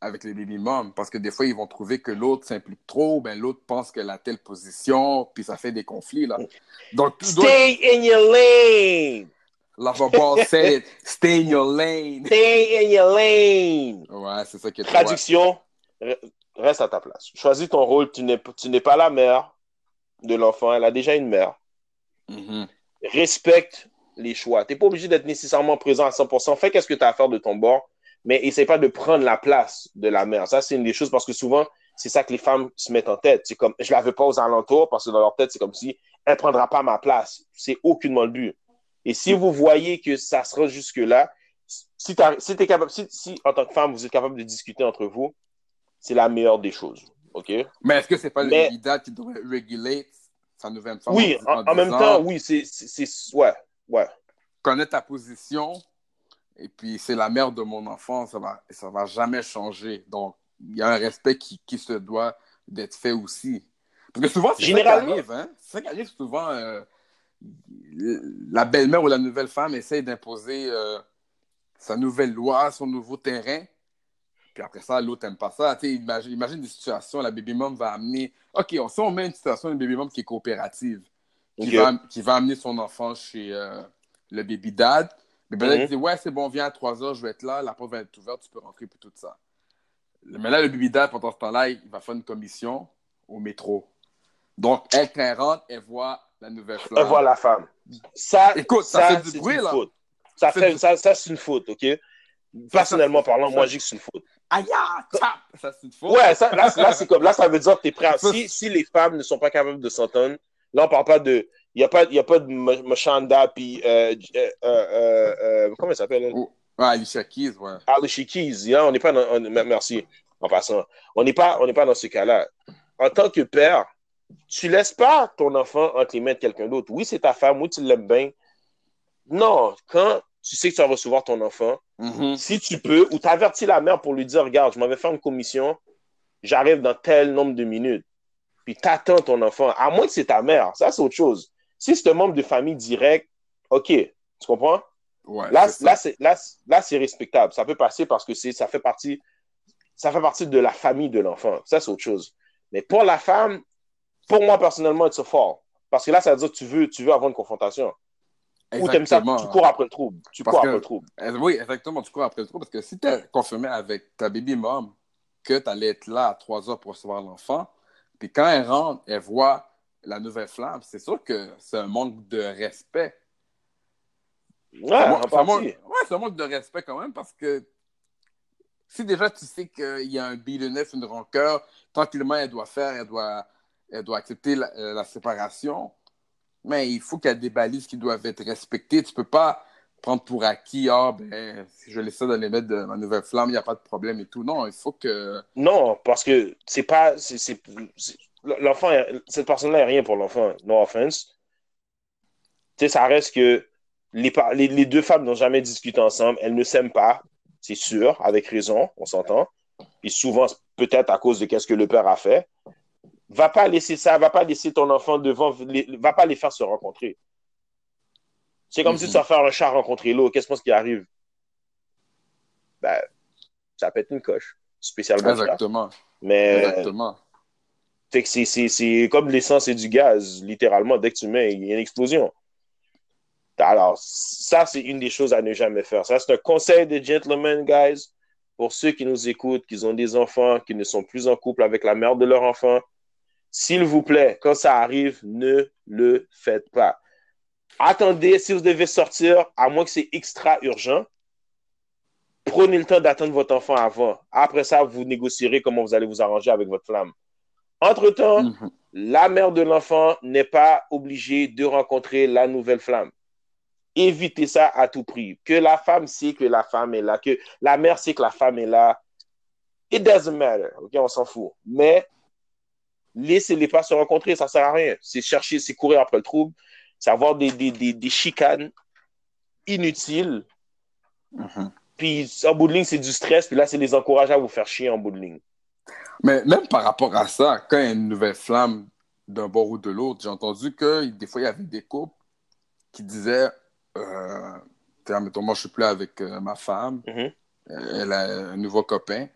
avec les baby moms. Parce que des fois, ils vont trouver que l'autre s'implique trop, ben l'autre pense qu'elle a telle position, puis ça fait des conflits, là. Donc, tu dois... stay in your lane! Lava Ball said, stay in your lane. Stay in your lane! Ouais, c'est ça qui est. Traduction, re- reste à ta place. Choisis ton rôle. Tu n'es tu n'es pas la mère de l'enfant. Elle a déjà une mère. Mhm. respecte les choix. Tu n'es pas obligé d'être nécessairement présent à 100%. Fais qu'est-ce que tu as à faire de ton bord, mais essaie pas de prendre la place de la mère. Ça, c'est une des choses parce que souvent, c'est ça que les femmes se mettent en tête. C'est comme, je la veux pas aux alentours parce que dans leur tête, c'est comme si elle prendra pas ma place. C'est aucunement le but. Et si vous voyez que ça sera jusque-là, si, si, t'es capable, si, si, en tant que femme, vous êtes capable de discuter entre vous, c'est la meilleure des choses. OK? Mais est-ce que c'est pas Mais- le dad qui devrait régulate sa nouvelle femme? Oui, en, en, en même temps, oui, c'est, ouais, ouais. Connais ta position, et puis c'est la mère de mon enfant, ça va, ça va jamais changer. Donc, il y a un respect qui, qui se doit d'être fait aussi. Parce que souvent, c'est ça qui arrive, hein? C'est ça qui arrive souvent. euh, la belle-mère ou la nouvelle femme essaie d'imposer euh, sa nouvelle loi, son nouveau terrain. Puis après ça, l'autre n'aime pas ça. Tu sais, imagine, imagine des situations, la baby mom va amener. OK, on, si on met une situation, une baby mom qui est coopérative, qui, va, qui va amener son enfant chez euh, le baby baby dad Mhm. dit Ouais, c'est bon, viens à 3 heures, je vais être là, la porte va être ouverte, tu peux rentrer, puis tout ça. Mais là, le baby dad, pendant ce temps-là, il va faire une commission au métro. Donc, elle, quand elle rentre, elle voit la nouvelle flamme. Elle voit la femme. Ça, Écoute, ça fait du bruit, là. faute. Ça, fait ça, ça, c'est une faute, OK? Personnellement parlant, moi, je dis que c'est une faute. Aïe, ah, tap! Ça, c'est une faute. Ouais, ça, là, là, c'est comme, là, ça veut dire que t'es prêt à... Si, si les femmes ne sont pas capables de s'entendre, là, on parle pas de... Il n'y a, pas, y a pas de Machanda, puis. Euh, euh, euh, comment elle s'appelle? Oh, Alicia Keys, ouais. Alicia Keys, on n'est pas dans. merci, en passant. On n'est pas, on pas dans ce cas-là. En tant que père, tu laisses pas ton enfant entre les mains de quelqu'un d'autre. Oui, c'est ta femme, oui, tu l'aimes bien. Non, quand tu sais que tu vas recevoir ton enfant, mm-hmm. si tu peux, ou tu avertis la mère pour lui dire Regarde, je m'avais fait une commission, j'arrive dans tel nombre de minutes. Puis t'attends ton enfant, à moins que c'est ta mère, ça c'est autre chose. Si c'est un membre de famille direct, OK, tu comprends? là, là, c'est respectable. Ça peut passer parce que ça fait partie ça fait partie de la famille de l'enfant. Ça, c'est autre chose. Mais pour la femme, pour moi, personnellement, c'est fort. Parce que là, ça veut dire que tu veux, tu veux avoir une confrontation. Ou tu ça, tu cours après le trouble. Tu cours après le trouble. Oui, exactement, tu cours après le trouble. Parce que si tu es confirmé avec ta baby mom que tu allais être là à 3 heures pour recevoir l'enfant, puis quand elle rentre, elle voit la nouvelle flamme, c'est sûr que c'est un manque de respect. Ouais, c'est un, manque de respect quand même parce que si déjà tu sais qu'il y a un bitterness, une rancœur, tranquillement elle doit faire, elle doit, elle doit accepter la, euh, séparation, mais il faut qu'il y ait des balises qui doivent être respectées. Tu ne peux pas prendre pour acquis, ah ben, si je laisse ça dans les maîtres de ma nouvelle flamme, il n'y a pas de problème et tout. Non, il faut que. Non, parce que c'est pas. c'est l'enfant, cette personne-là n'est rien pour l'enfant. No offense. Tu sais, ça reste que les, les, deux femmes n'ont jamais discuté ensemble. Elles ne s'aiment pas, c'est sûr, avec raison, on s'entend. Et souvent, peut-être à cause de ce que le père a fait. Va pas laisser ça, va pas laisser ton enfant devant, va pas les faire se rencontrer. C'est comme si tu vas faire un chat rencontrer l'eau. Qu'est-ce qui arrive? Ben, ça peut être une coche. Spécialement. Exactement. Mais, Exactement c'est comme l'essence et du gaz, littéralement. Dès que tu mets, il y a une explosion. Alors, ça, c'est une des choses à ne jamais faire. Ça, c'est un conseil de gentlemen, guys. Pour ceux qui nous écoutent, qui ont des enfants, qui ne sont plus en couple avec la mère de leur enfant, s'il vous plaît, quand ça arrive, ne le faites pas. Attendez, si vous devez sortir, à moins que c'est extra urgent, prenez le temps d'attendre votre enfant avant. Après ça, vous négocierez comment vous allez vous arranger avec votre flamme. Entre-temps, mhm. la mère de l'enfant n'est pas obligée de rencontrer la nouvelle flamme. Évitez ça à tout prix. Que la femme sait que la femme est là, que la mère sait que la femme est là. It doesn't matter. OK, on s'en fout. Mais laissez-les pas se rencontrer, ça sert à rien. C'est chercher, c'est courir après le trouble, c'est avoir des, des, chicanes inutiles. Mhm. Puis en bout de ligne, c'est du stress. Puis là, c'est les encourager à vous faire chier en bout de ligne. Mais même par rapport à ça, quand il y a une nouvelle flamme d'un bord ou de l'autre, j'ai entendu que des fois, il y avait des couples qui disaient euh, mettons, moi, je suis plus avec euh, ma femme, mm-hmm. elle a un nouveau copain.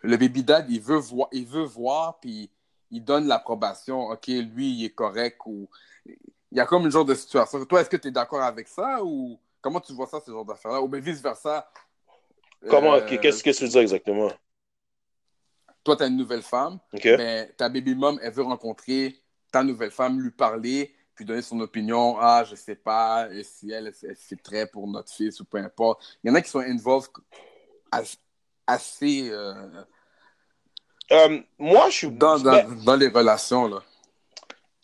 Le baby dad, il veut voir, il veut voir, puis il donne l'approbation. OK, lui, il est correct. ou Il y a comme une genre de situation. Toi, est-ce que tu es d'accord avec ça ou comment tu vois ça, ce genre d'affaire-là? Ou bien vice-versa? Comment? Euh, qu'est-ce que tu veux dire exactement? Toi, tu as une nouvelle femme, mais ta baby mom, elle veut rencontrer ta nouvelle femme, lui parler, puis donner son opinion. Ah, je sais pas, si elle, elle, très pour notre fils ou peu importe. Il y en a qui sont involved assez. Euh, euh, moi, je suis. Dans, dans, les relations, là.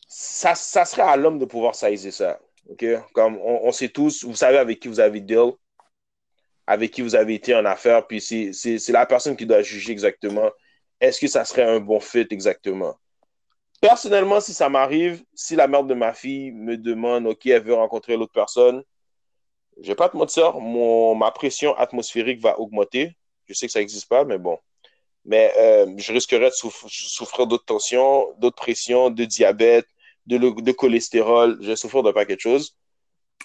Ça, ça serait à l'homme de pouvoir saisir ça. OK? Comme on, sait tous, vous savez avec qui vous avez deal, avec qui vous avez été en affaire, puis c'est la personne qui doit juger exactement est-ce que ça serait un bon fit exactement? Personnellement, si ça m'arrive, si la mère de ma fille me demande, OK, elle veut rencontrer l'autre personne, je vais pas te mentir, mon, ma pression atmosphérique va augmenter. Je sais que ça n'existe pas, mais bon. Mais euh, je risquerais de souffrir d'autres tensions, d'autres pressions, de diabète, de, de cholestérol. Je vais souffrir de pas quelque chose.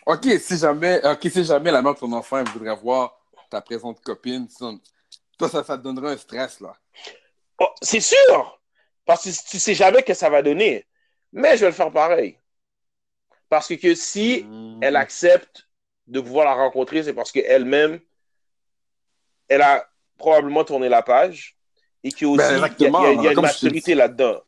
OK, si jamais, la mère de ton enfant voudrait voir ta présente copine, ça, te donnerait un stress. Oh, c'est sûr, parce que tu sais jamais que ça va donner. Mais je vais le faire pareil. Parce que, si hmm. elle accepte de pouvoir la rencontrer, c'est parce qu'elle-même, elle a probablement tourné la page et qu'il y a, ben, y a, une maturité là-dedans.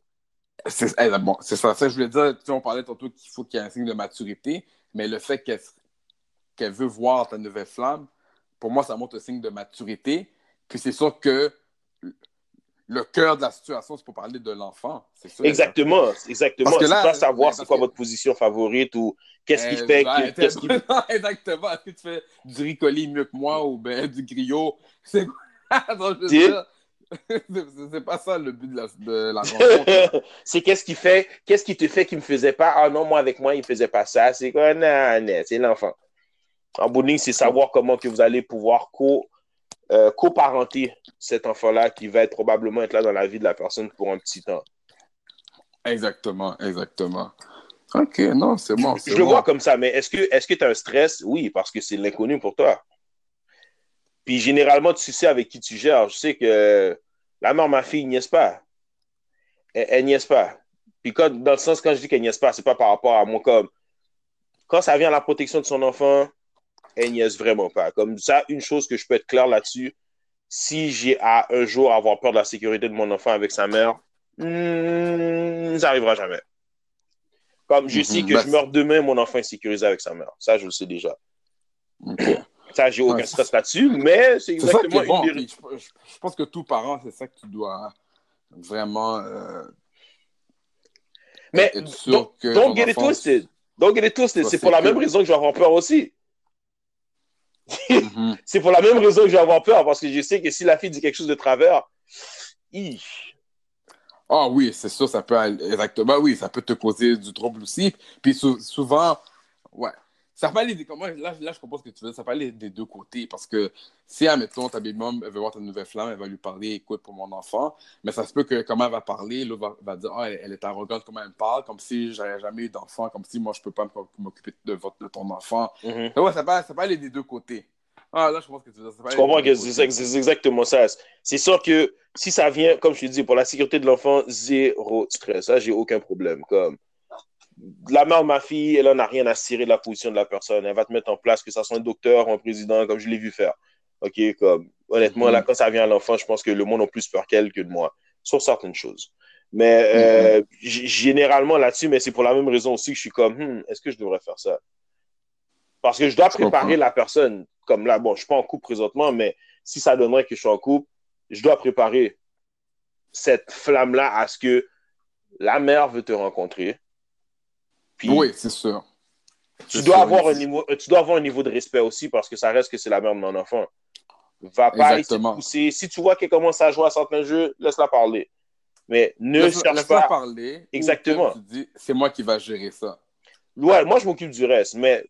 C'est bon, ça, ça. Je voulais dire, tu on parlait tantôt qu'il faut qu'il y ait un signe de maturité, mais le fait qu'elle veut voir ta nouvelle flamme, pour moi, ça montre un signe de maturité. Puis c'est sûr que le cœur de la situation, c'est pour parler de l'enfant. Exactement, exactement. Parce que là, pas savoir c'est quoi votre position favorite ou qu'est-ce qui fait que. Exactement. Est-ce que tu fais du ricoli mieux que moi ou ben, du griot? C'est quoi? c'est pas ça le but de la, de la rencontre. c'est qu'est-ce qui fait, qu'est-ce qui te fait qu'il me faisait pas? Ah non, moi avec moi, il faisait pas ça. C'est quoi? Non, non, c'est l'enfant. En bout c'est savoir comment que vous allez pouvoir co, euh, coparenter cet enfant-là qui va être probablement être là dans la vie de la personne pour un petit temps. Exactement, exactement. Ok, non, c'est bon. Je le vois comme ça, mais est-ce que tu as un stress? Oui, parce que c'est l'inconnu pour toi. Puis généralement, tu sais avec qui tu gères. Je sais que la mère, ma fille, niaise pas. Elle, elle niaise pas. Puis quand, dans le sens, quand je dis qu'elle niaise pas, c'est pas par rapport à moi comme. Quand ça vient à la protection de son enfant, elle niaise vraiment pas. Comme ça, une chose que je peux être clair là-dessus, si j'ai à un jour avoir peur de la sécurité de mon enfant avec sa mère, hmm, ça n'arrivera jamais. Comme je sais que mhm. je meurs demain, mon enfant est sécurisé avec sa mère. Ça, je le sais déjà. Ça, j'ai aucun stress là-dessus, mais c'est exactement bon. je, je, pense que tout parent, c'est ça que tu dois vraiment. Euh, mais donc, don't, get it twisted. Don't get it twisted. C'est pour la même raison que je vais avoir peur aussi. Mhm. c'est pour la même raison que je vais avoir peur, parce que je sais que si la fille dit quelque chose de travers, ah oui, c'est sûr, ça peut exactement, oui, ça peut te causer du trouble aussi. Puis souvent, ouais, ça peut aller des, là, là, je comprends ce que tu veux dire, ça peut aller des deux côtés parce que si, admettons, ta baby mom veut voir ta nouvelle flamme, elle va lui parler, écoute, pour mon enfant, mais ça se peut que comment elle va parler, l'autre va, dire, ah, elle, est arrogante, comment elle me parle, comme si j'avais jamais eu d'enfant, comme si moi, je peux pas m'occuper de, de, ton enfant. Mm-hmm. ouais, ça peut, ça peut aller des deux côtés. Ah, là, je pense que tu veux dire. Je comprends que c'est exactement ça. C'est sûr que si ça vient, comme je te dis, pour la sécurité de l'enfant, zéro stress. Ça, j'ai aucun problème. Comme la mère de ma fille, elle n'a rien à cirer de la position de la personne. Elle va te mettre en place, que ça soit un docteur ou un président, comme je l'ai vu faire. OK, comme, honnêtement, là, mm-hmm. quand ça vient à l'enfant, je pense que le monde a plus peur qu'elle que de moi, sur certaines choses. Mais euh, mm-hmm. généralement là-dessus, mais c'est pour la même raison aussi que je suis comme, hmm, est-ce que je devrais faire ça? Parce que je dois préparer la personne. Comme là, bon, je ne suis pas en couple présentement, mais si ça donnerait que je suis en couple, je dois préparer cette flamme-là à ce que la mère veut te rencontrer oui, c'est sûr. Tu dois, avoir un niveau, tu dois avoir un niveau de respect aussi parce que ça reste que c'est la mère de mon enfant. Va pas pousser. Si tu vois qu'elle commence à jouer à certains jeux, laisse-la parler. Mais ne laisse, cherche laisse pas. parler. Exactement. c'est moi qui va gérer ça. Ouais, moi, je m'occupe du reste, mais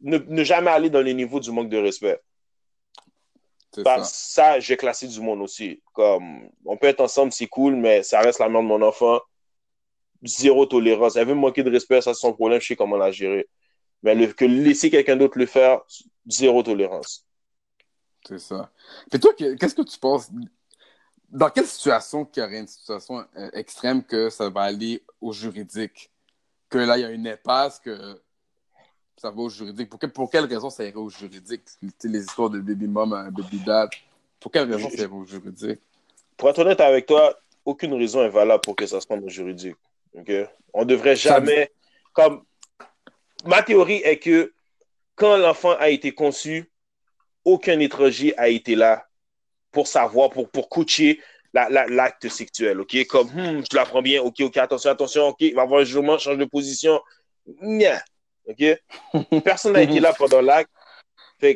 ne, jamais aller dans les niveaux du manque de respect. Ça. ça, j'ai classé du monde aussi. Comme, on peut être ensemble, c'est cool, mais ça reste la mère de mon enfant zéro tolérance. Elle veut manquer de respect, ça c'est son problème, je sais comment la gérer. Mais le, que laisser quelqu'un d'autre le faire, zéro tolérance. C'est ça. Et toi, qu'est-ce que tu penses? Dans quelle situation qu'il y aurait une situation euh, extrême que ça va aller au juridique? Que là, il y a une impasse, que ça va au juridique. Pour, pour quelle raison ça irait au juridique? Les histoires de baby mom, un baby dad. Pour quelle raison ça irait au juridique? Pour être honnête avec toi, aucune raison est valable pour que ça se rende au juridique. Okay? On devrait jamais. Comme ma théorie est que quand l'enfant a été conçu, aucun étranger a été là pour savoir, pour, pour coacher l'acte sexuel. OK? Comme, hmm, je l'apprends bien. OK, OK, attention, attention. OK, il va y avoir un jugement, change de position. Nya. OK? Personne n'a été là pendant l'acte.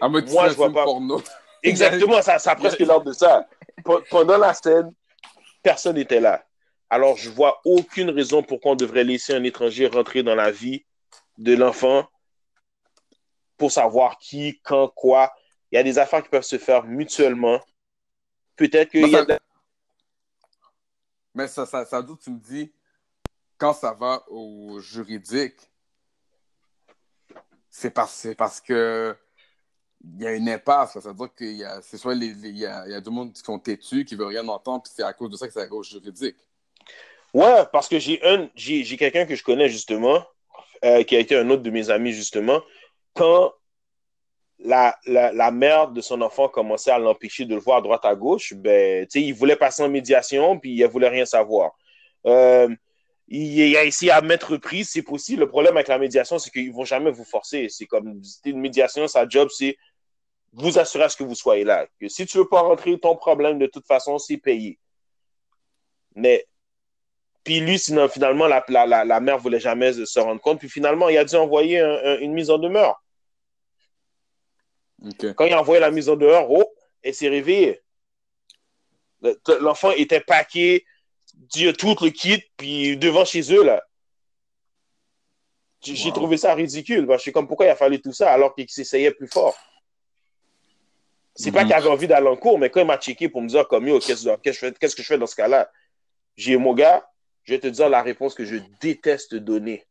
Ah, moi, je vois pas. Exactement, ça, ça a presque l'ordre de ça. Pendant la scène, personne n'était là. Alors, je vois aucune raison pourquoi on devrait laisser un étranger rentrer dans la vie de l'enfant pour savoir qui, quand, quoi. Il y a des affaires qui peuvent se faire mutuellement. Peut-être qu'il y a... Mais ça, ça, ça, tu me dis, quand ça va au juridique, c'est parce, parce que il y a une impasse. Ça veut dire qu'il y a, c'est soit il, y a, y a du monde qui sont têtus, qui ne veulent rien entendre, puis c'est à cause de ça que ça va au juridique. Ouais, parce que j'ai un, j'ai, quelqu'un que je connais justement, euh, qui a été un autre de mes amis justement, quand la, la, mère de son enfant commençait à l'empêcher de le voir à droite à gauche, ben, il voulait passer en médiation, puis il ne voulait rien savoir. Euh, il, a essayé à mettre prise, c'est possible. Le problème avec la médiation, c'est qu'ils ne vont jamais vous forcer. C'est comme une médiation, sa job, c'est vous assurer à ce que vous soyez là. Que si tu ne veux pas rentrer, ton problème, de toute façon, c'est payé. Mais, puis lui, sinon, finalement, la, la, la, mère voulait jamais se rendre compte. Puis finalement, il a dû envoyer une mise en demeure. Quand il a envoyé la mise en demeure, oh, elle s'est réveillée. L'enfant était paqué, Dieu tout le kit, puis devant chez eux, là. J'ai trouvé ça ridicule. je suis comme, pourquoi il a fallu tout ça alors qu'il s'essayait plus fort? C'est pas mhm. qu'il avait envie d'aller en cours, mais quand il m'a checké pour me dire, comme, yo, qu'est-ce que je fais dans ce cas-là? J'ai mon gars, je vais te dire la réponse que je déteste donner.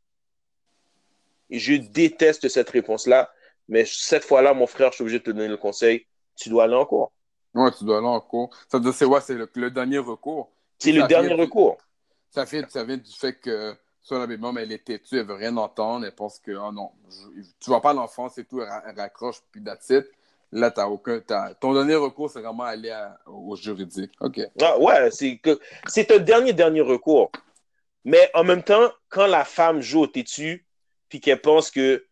Et je déteste cette réponse-là, mais cette fois-là, mon frère, je suis obligé de te donner le conseil. Tu dois aller en cours. Ouais, tu dois aller en cours. Ça c'est ouais, le, dernier recours. C'est le dernier recours. Ça, fait, ça vient du fait que soit la maman, elle est têtue, elle veut rien entendre, elle pense que, oh non, tu vois pas l'enfant, c'est tout, elle, raccroche, puis that's it. Là, t'as aucun. ton dernier recours, c'est vraiment aller au juridique. OK. Ah, ouais, c'est que c'est un dernier, dernier recours. Mais en même temps, quand la femme joue au têtu, puis qu'elle pense que.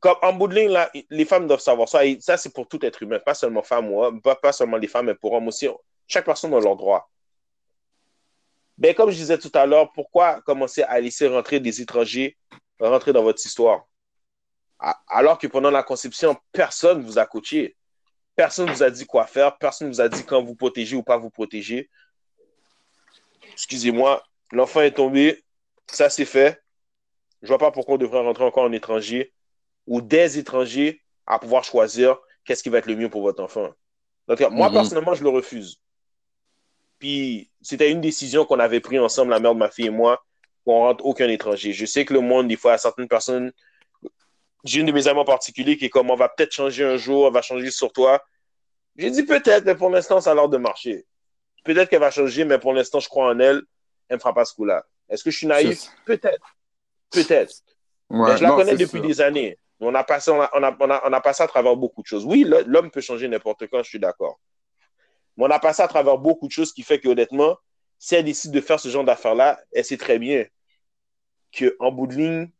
Comme en bout de ligne, là, les femmes doivent savoir ça. Et ça, c'est pour tout être humain, pas seulement femmes ou pas, seulement les femmes, mais pour hommes aussi. Chaque personne a leur droit. Ben, comme je disais tout à l'heure, pourquoi commencer à laisser rentrer des étrangers rentrer dans votre histoire? Alors que pendant la conception, personne ne vous a coaché. Personne ne vous a dit quoi faire. Personne ne vous a dit quand vous protéger ou pas vous protéger. Excusez-moi, l'enfant est tombé. Ça, c'est fait. Je ne vois pas pourquoi on devrait rentrer encore en étranger ou des étrangers à pouvoir choisir qu'est-ce qui va être le mieux pour votre enfant. Donc, moi, mhm. personnellement, je le refuse. Puis c'était une décision qu'on avait prise ensemble, la mère de ma fille et moi, qu'on rentre aucun étranger. Je sais que le monde, des fois, à certaines personnes, j'ai une de mes amis en particulier qui est comme on va peut-être changer un jour, elle va changer sur toi. J'ai dit peut-être, mais pour l'instant, ça a l'air de marcher. Peut-être qu'elle va changer, mais pour l'instant, je crois en elle. Elle ne me fera pas ce coup-là. Est-ce que je suis naïf? Peut-être. Peut-être. je la connais depuis des années. On a, passé, on, a, on, a, on a passé à travers beaucoup de choses. Oui, l'homme peut changer n'importe quand, je suis d'accord. Mais on a passé à travers beaucoup de choses qui fait que, honnêtement, si elle décide de faire ce genre d'affaires-là, elle sait très bien qu'en bout de ligne,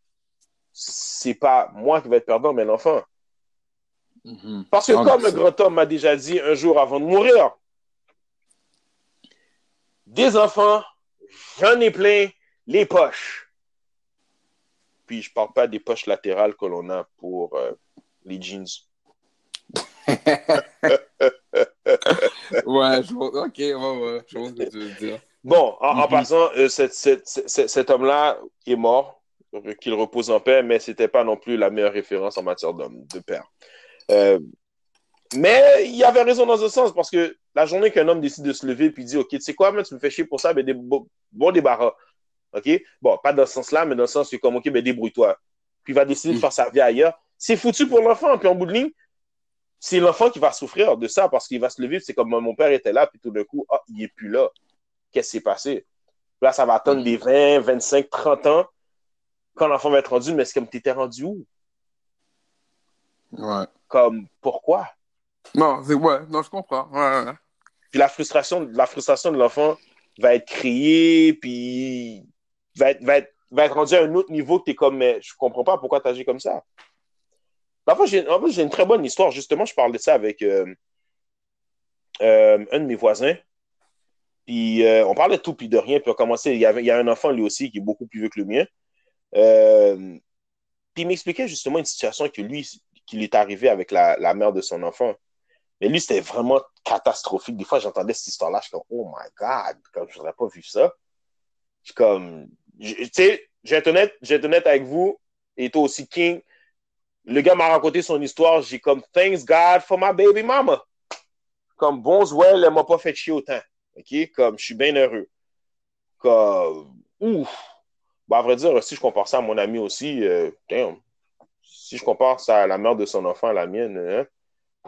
c'est pas moi qui vais être perdant, mais l'enfant. Mm-hmm. Parce que, comme le grand homme m'a déjà dit un jour avant de mourir, des enfants, j'en ai plein les poches. Puis je parle pas des poches latérales que l'on a pour euh, les jeans. ouais, je ok, ouais, ouais, je vois ce que tu veux dire. Bon, en, mm-hmm. passant, euh, cet, cet, cet homme-là est mort, qu'il repose en paix, mais c'était pas non plus la meilleure référence en matière d'homme, de père. Euh, mais il y avait raison dans un sens, parce que la journée qu'un homme décide de se lever et dit, OK, tu sais quoi, mais tu me fais chier pour ça, ben, des, bon, débarras. OK? Bon, pas dans ce sens-là, mais dans le sens où, comme, OK, ben, débrouille-toi. Puis il va décider de mm. faire sa vie ailleurs. C'est foutu pour l'enfant. Puis en bout de ligne, c'est l'enfant qui va souffrir de ça parce qu'il va se lever. C'est comme mon père était là, puis tout d'un coup, ah, il n'est plus là. Qu'est-ce qui s'est passé? Là, ça va attendre des 20, 25, 30 ans. Quand l'enfant va être rendu, mais c'est comme, t'étais rendu où? Ouais. Comme, pourquoi? Non, ouais, non, je comprends. Ouais, Puis la frustration, la frustration de l'enfant va être créée, puis va être, va être, va être rendu à un autre niveau que t'es comme, mais je comprends pas pourquoi t'agis comme ça. En fait, j'ai une très bonne histoire. Justement, je parlais de ça avec euh, euh, un de mes voisins. Puis euh, on parlait de tout puis de rien. Puis on commençait, il y, avait, il y a un enfant lui aussi qui est beaucoup plus vieux que le mien. puis il m'expliquait justement une situation que lui, qui lui est arrivé avec la, mère de son enfant. Mais lui, c'était vraiment catastrophique. Des fois, j'entendais cette histoire-là, je suis comme, oh my God, comme je n'aurais pas vu ça. Je suis comme, tu sais, je vais être honnête avec vous, et toi aussi, King, le gars m'a raconté son histoire. J'ai comme, thanks God for my baby mama. Comme, bon, well, elle m'a pas fait chier autant. OK? Comme, je suis bien heureux. Comme, ouf. Bah, à vrai dire, si je compare ça à mon ami aussi, euh, damn. Si je compare ça à la mère de son enfant, à la mienne, hein,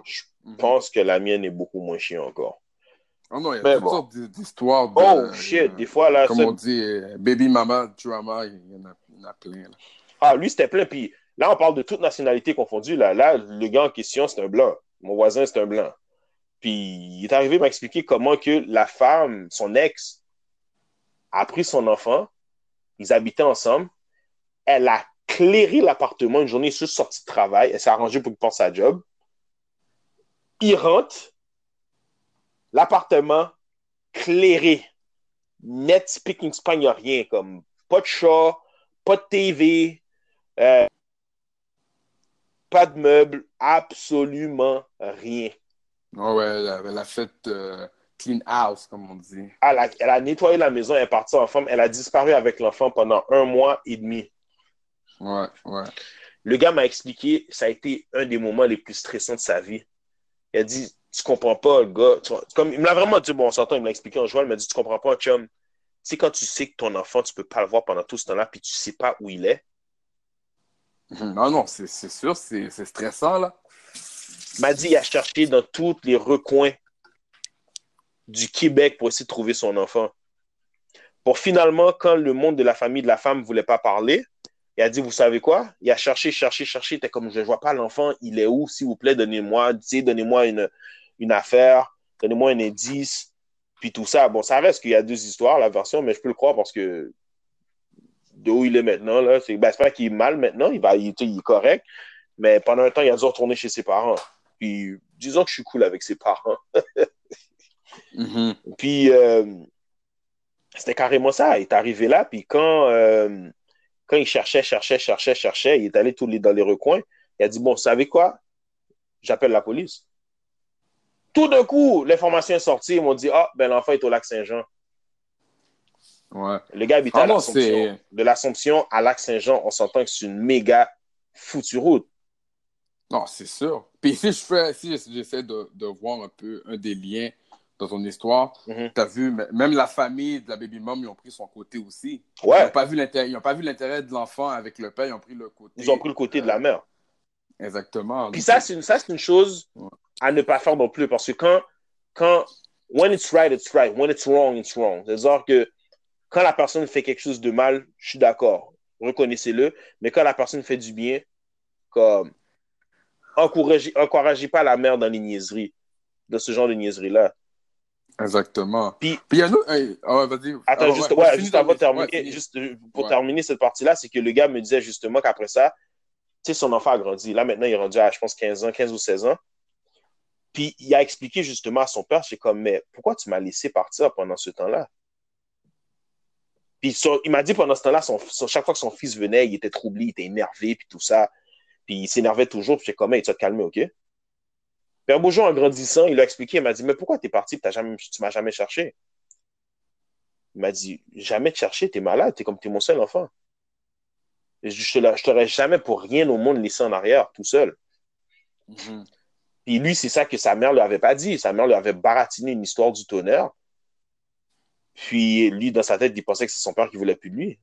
je mhm. pense que la mienne est beaucoup moins chiant encore. Oh non, il y a toutes sortes d'histoires. De, oh shit, des fois là. Comme on dit, euh, baby mama drama, il y en a, il y en a plein. Là. Ah, lui, c'était plein. Puis Là, on parle de toute nationalité confondue. Là, là le gars en question, c'est un blanc. Mon voisin, c'est un blanc. Puis, il est arrivé à m'expliquer comment que la femme, son ex, a pris son enfant. Ils habitaient ensemble. Elle a clairé l'appartement une journée sur sortie de travail. Elle s'est arrangée pour qu'il pense à job. Il rentre. L'appartement clairé net speaking a rien. Comme pas de chat, pas de TV, euh, pas de meubles, absolument rien. Oh ouais, elle a fait euh, clean house, comme on dit. Elle a, elle a, nettoyé la maison, elle est partie en femme. Elle a disparu avec l'enfant pendant un mois et demi. Ouais, ouais. Le gars m'a expliqué, ça a été un des moments les plus stressants de sa vie. Il a dit, tu comprends pas, le gars. comme, il me l'a vraiment dit, bon, on s'entend, il me l'a expliqué en jouant, il m'a dit, tu comprends pas, chum. C'est quand tu sais que ton enfant, tu peux pas le voir pendant tout ce temps-là, puis tu sais pas où il est. Non, non, c'est sûr, c'est stressant, là. Il m'a dit, il a cherché dans tous les recoins du Québec pour essayer de trouver son enfant. Pour finalement, quand le monde de la famille de la femme ne voulait pas parler, il a dit, vous savez quoi? Il a cherché, cherché, cherché. Il était comme, je ne vois pas l'enfant. Il est où? S'il vous plaît, donnez-moi, donnez-moi une, une affaire, donnez-moi un indice. Puis tout ça. Bon, ça reste qu'il y a deux histoires, la version, mais je peux le croire parce que de où il est maintenant, là, c'est ben, pas qu'il est mal maintenant. Il, va, il, est correct. Mais pendant un temps, il a dû retourner chez ses parents. Puis disons que je suis cool avec ses parents. Mm-hmm. Puis euh, c'était carrément ça. Il est arrivé là, puis quand. Euh, quand il cherchait, cherchait, cherchait, cherchait, il est allé tous les, dans les recoins. Il a dit, bon, vous savez quoi? J'appelle la police. Tout d'un coup, l'information est sortie. Ils m'ont dit, ah, ben l'enfant est au lac Saint-Jean. Ouais. Le gars habite à l'Assomption. De l'Assomption à lac Saint-Jean, on s'entend que c'est une méga foutue route. Non, c'est sûr. Puis si je fais, si j'essaie de, de voir un peu un des liens dans ton histoire, Mhm. tu as vu, même la famille de la baby mom, ils ont pris son côté aussi. Ouais. Ils n'ont pas vu l'intérêt de l'enfant avec le père, ils ont pris le côté. Ils ont pris le côté de la mère. Exactement. Puis ça, c'est une, ça, c'est une chose à ne pas faire non plus parce que quand, quand, when it's right, it's right. When it's wrong, it's wrong. C'est-à-dire que quand la personne fait quelque chose de mal, je suis d'accord. Reconnaissez-le. Mais quand la personne fait du bien, comme, encouragez, encouragez pas la mère dans les niaiseries, dans ce genre de niaiseries-là. Exactement. Puis, Puis il y a un autre. hey, ah. Attends, Ah juste, ouais, ouais, finis juste avant de. Ouais, terminer, juste euh, pour terminer cette partie-là, c'est que le gars me disait justement qu'après ça, tu sais, son enfant a grandi. Là, maintenant, il est rendu à, je pense, 15 ans, 15 ou 16 ans. Puis, il a expliqué justement à son père, c'est comme, mais pourquoi tu m'as laissé partir pendant ce temps-là? Puis, son- il m'a dit pendant ce temps-là, son, son- chaque fois que son fils venait, il était troublé, il était énervé, puis tout ça. Puis, il s'énervait toujours, puis j'étais comme, hey, tu vas te calmer, OK? Père Beaujon, en grandissant, il a expliqué, il m'a dit, mais pourquoi t'es parti, t'as jamais, tu m'as jamais cherché? Il m'a dit, jamais te chercher, t'es malade, t'es comme t'es mon seul enfant. Je, je t'aurais jamais pour rien au monde laissé en arrière, tout seul. Mhm. Puis lui, c'est ça que sa mère lui avait pas dit. Sa mère lui avait baratiné une histoire du tonnerre. Puis lui, dans sa tête, il pensait que c'est son père qui voulait plus de lui.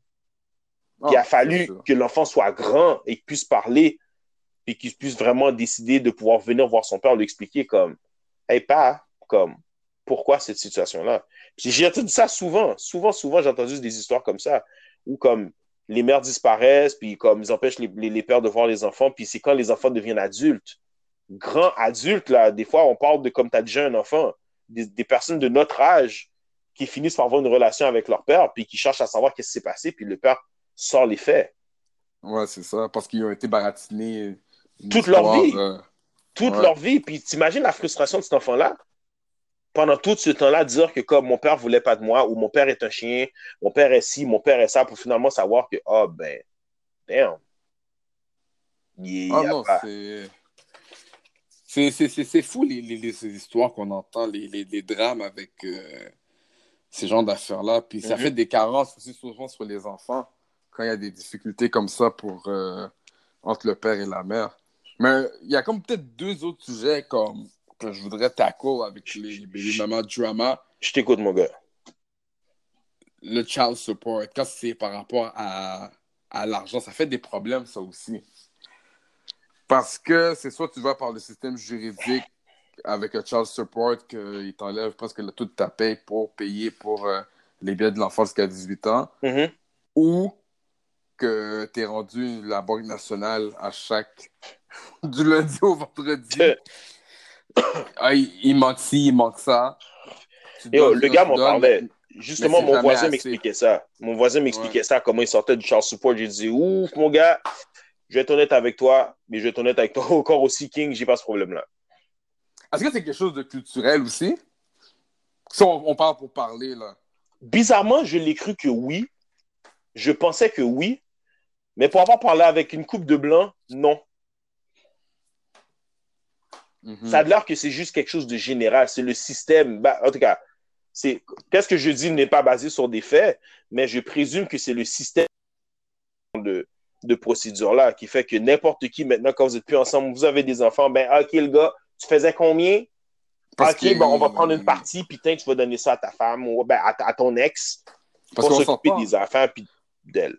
Puis il a Ah, fallu que l'enfant soit grand et qu'il puisse parler, puis qu'il puisse vraiment décider de pouvoir venir voir son père, lui expliquer comme, hey, pas, comme, pourquoi cette situation-là? J'ai entendu ça souvent, souvent, souvent, j'ai entendu des histoires comme ça, où comme les mères disparaissent, puis comme ils empêchent les, les, les pères de voir les enfants, puis c'est quand les enfants deviennent adultes, grands adultes, là, des fois, on parle de comme tu as déjà un enfant, des, des personnes de notre âge qui finissent par avoir une relation avec leur père, puis qui cherchent à savoir qu'est-ce qui s'est passé, puis le père sort les faits. Ouais, c'est ça. Parce qu'ils ont été baratinés. Toute leur vie. euh, toute Ouais. leur vie. Puis t'imagines la frustration de cet enfant-là? Pendant tout ce temps-là, dire que comme mon père voulait pas de moi, ou mon père est un chien, mon père est ci, mon père est ça, pour finalement savoir que, ah ben, damn. Il y Ah a non, pas- c'est. C'est, c'est, c'est, c'est fou les, les, les- histoires qu'on entend, les, les, les drames avec euh, ces genres d'affaires-là. Puis ça Mhm. fait des carences aussi souvent sur les enfants quand il y a des difficultés comme ça pour, euh, entre le père et la mère. Mais il y a comme peut-être deux autres sujets comme, que je voudrais tackle avec les baby mama drama. Je t'écoute, mon gars. Le child support, quand c'est par rapport à, à l'argent, ça fait des problèmes, ça aussi. Parce que c'est soit tu vas par le système juridique avec un child support qu'il t'enlève presque le- toute ta paye pour payer pour euh, les biens de l'enfant jusqu'à 18 ans, Mhm. ou que tu es rendu la Banque nationale à chaque. du lundi au vendredi. Ah, il, il manque ci, il manque ça. Donnes, le gars m'en parlait. Justement, mon voisin m'expliquait ça. Mon voisin m'expliquait Ouais. ça, comment il sortait du child support. J'ai dit, ouf, mon gars, je vais être honnête avec toi, mais je vais être honnête avec toi encore aussi, King, j'ai pas ce problème-là. Est-ce que c'est quelque chose de culturel aussi? Si on, on parle pour parler, là. bizarrement, je l'ai cru que oui. Je pensais que oui. Mais pour avoir parlé avec une coupe de blanc, non. Mhm. Ça a l'air que c'est juste quelque chose de général. C'est le système. Bah, en tout cas, c'est qu'est-ce que je dis n'est pas basé sur des faits, mais je présume que c'est le système de, de procédure-là qui fait que n'importe qui, maintenant, quand vous êtes plus ensemble, vous avez des enfants, ben, OK, le gars, tu faisais combien? Parce OK, que- bon, on va prendre une partie, puis tu vas donner ça à ta femme ou ben, à, ton ex Parce pour s'occuper des enfants puis d'elle.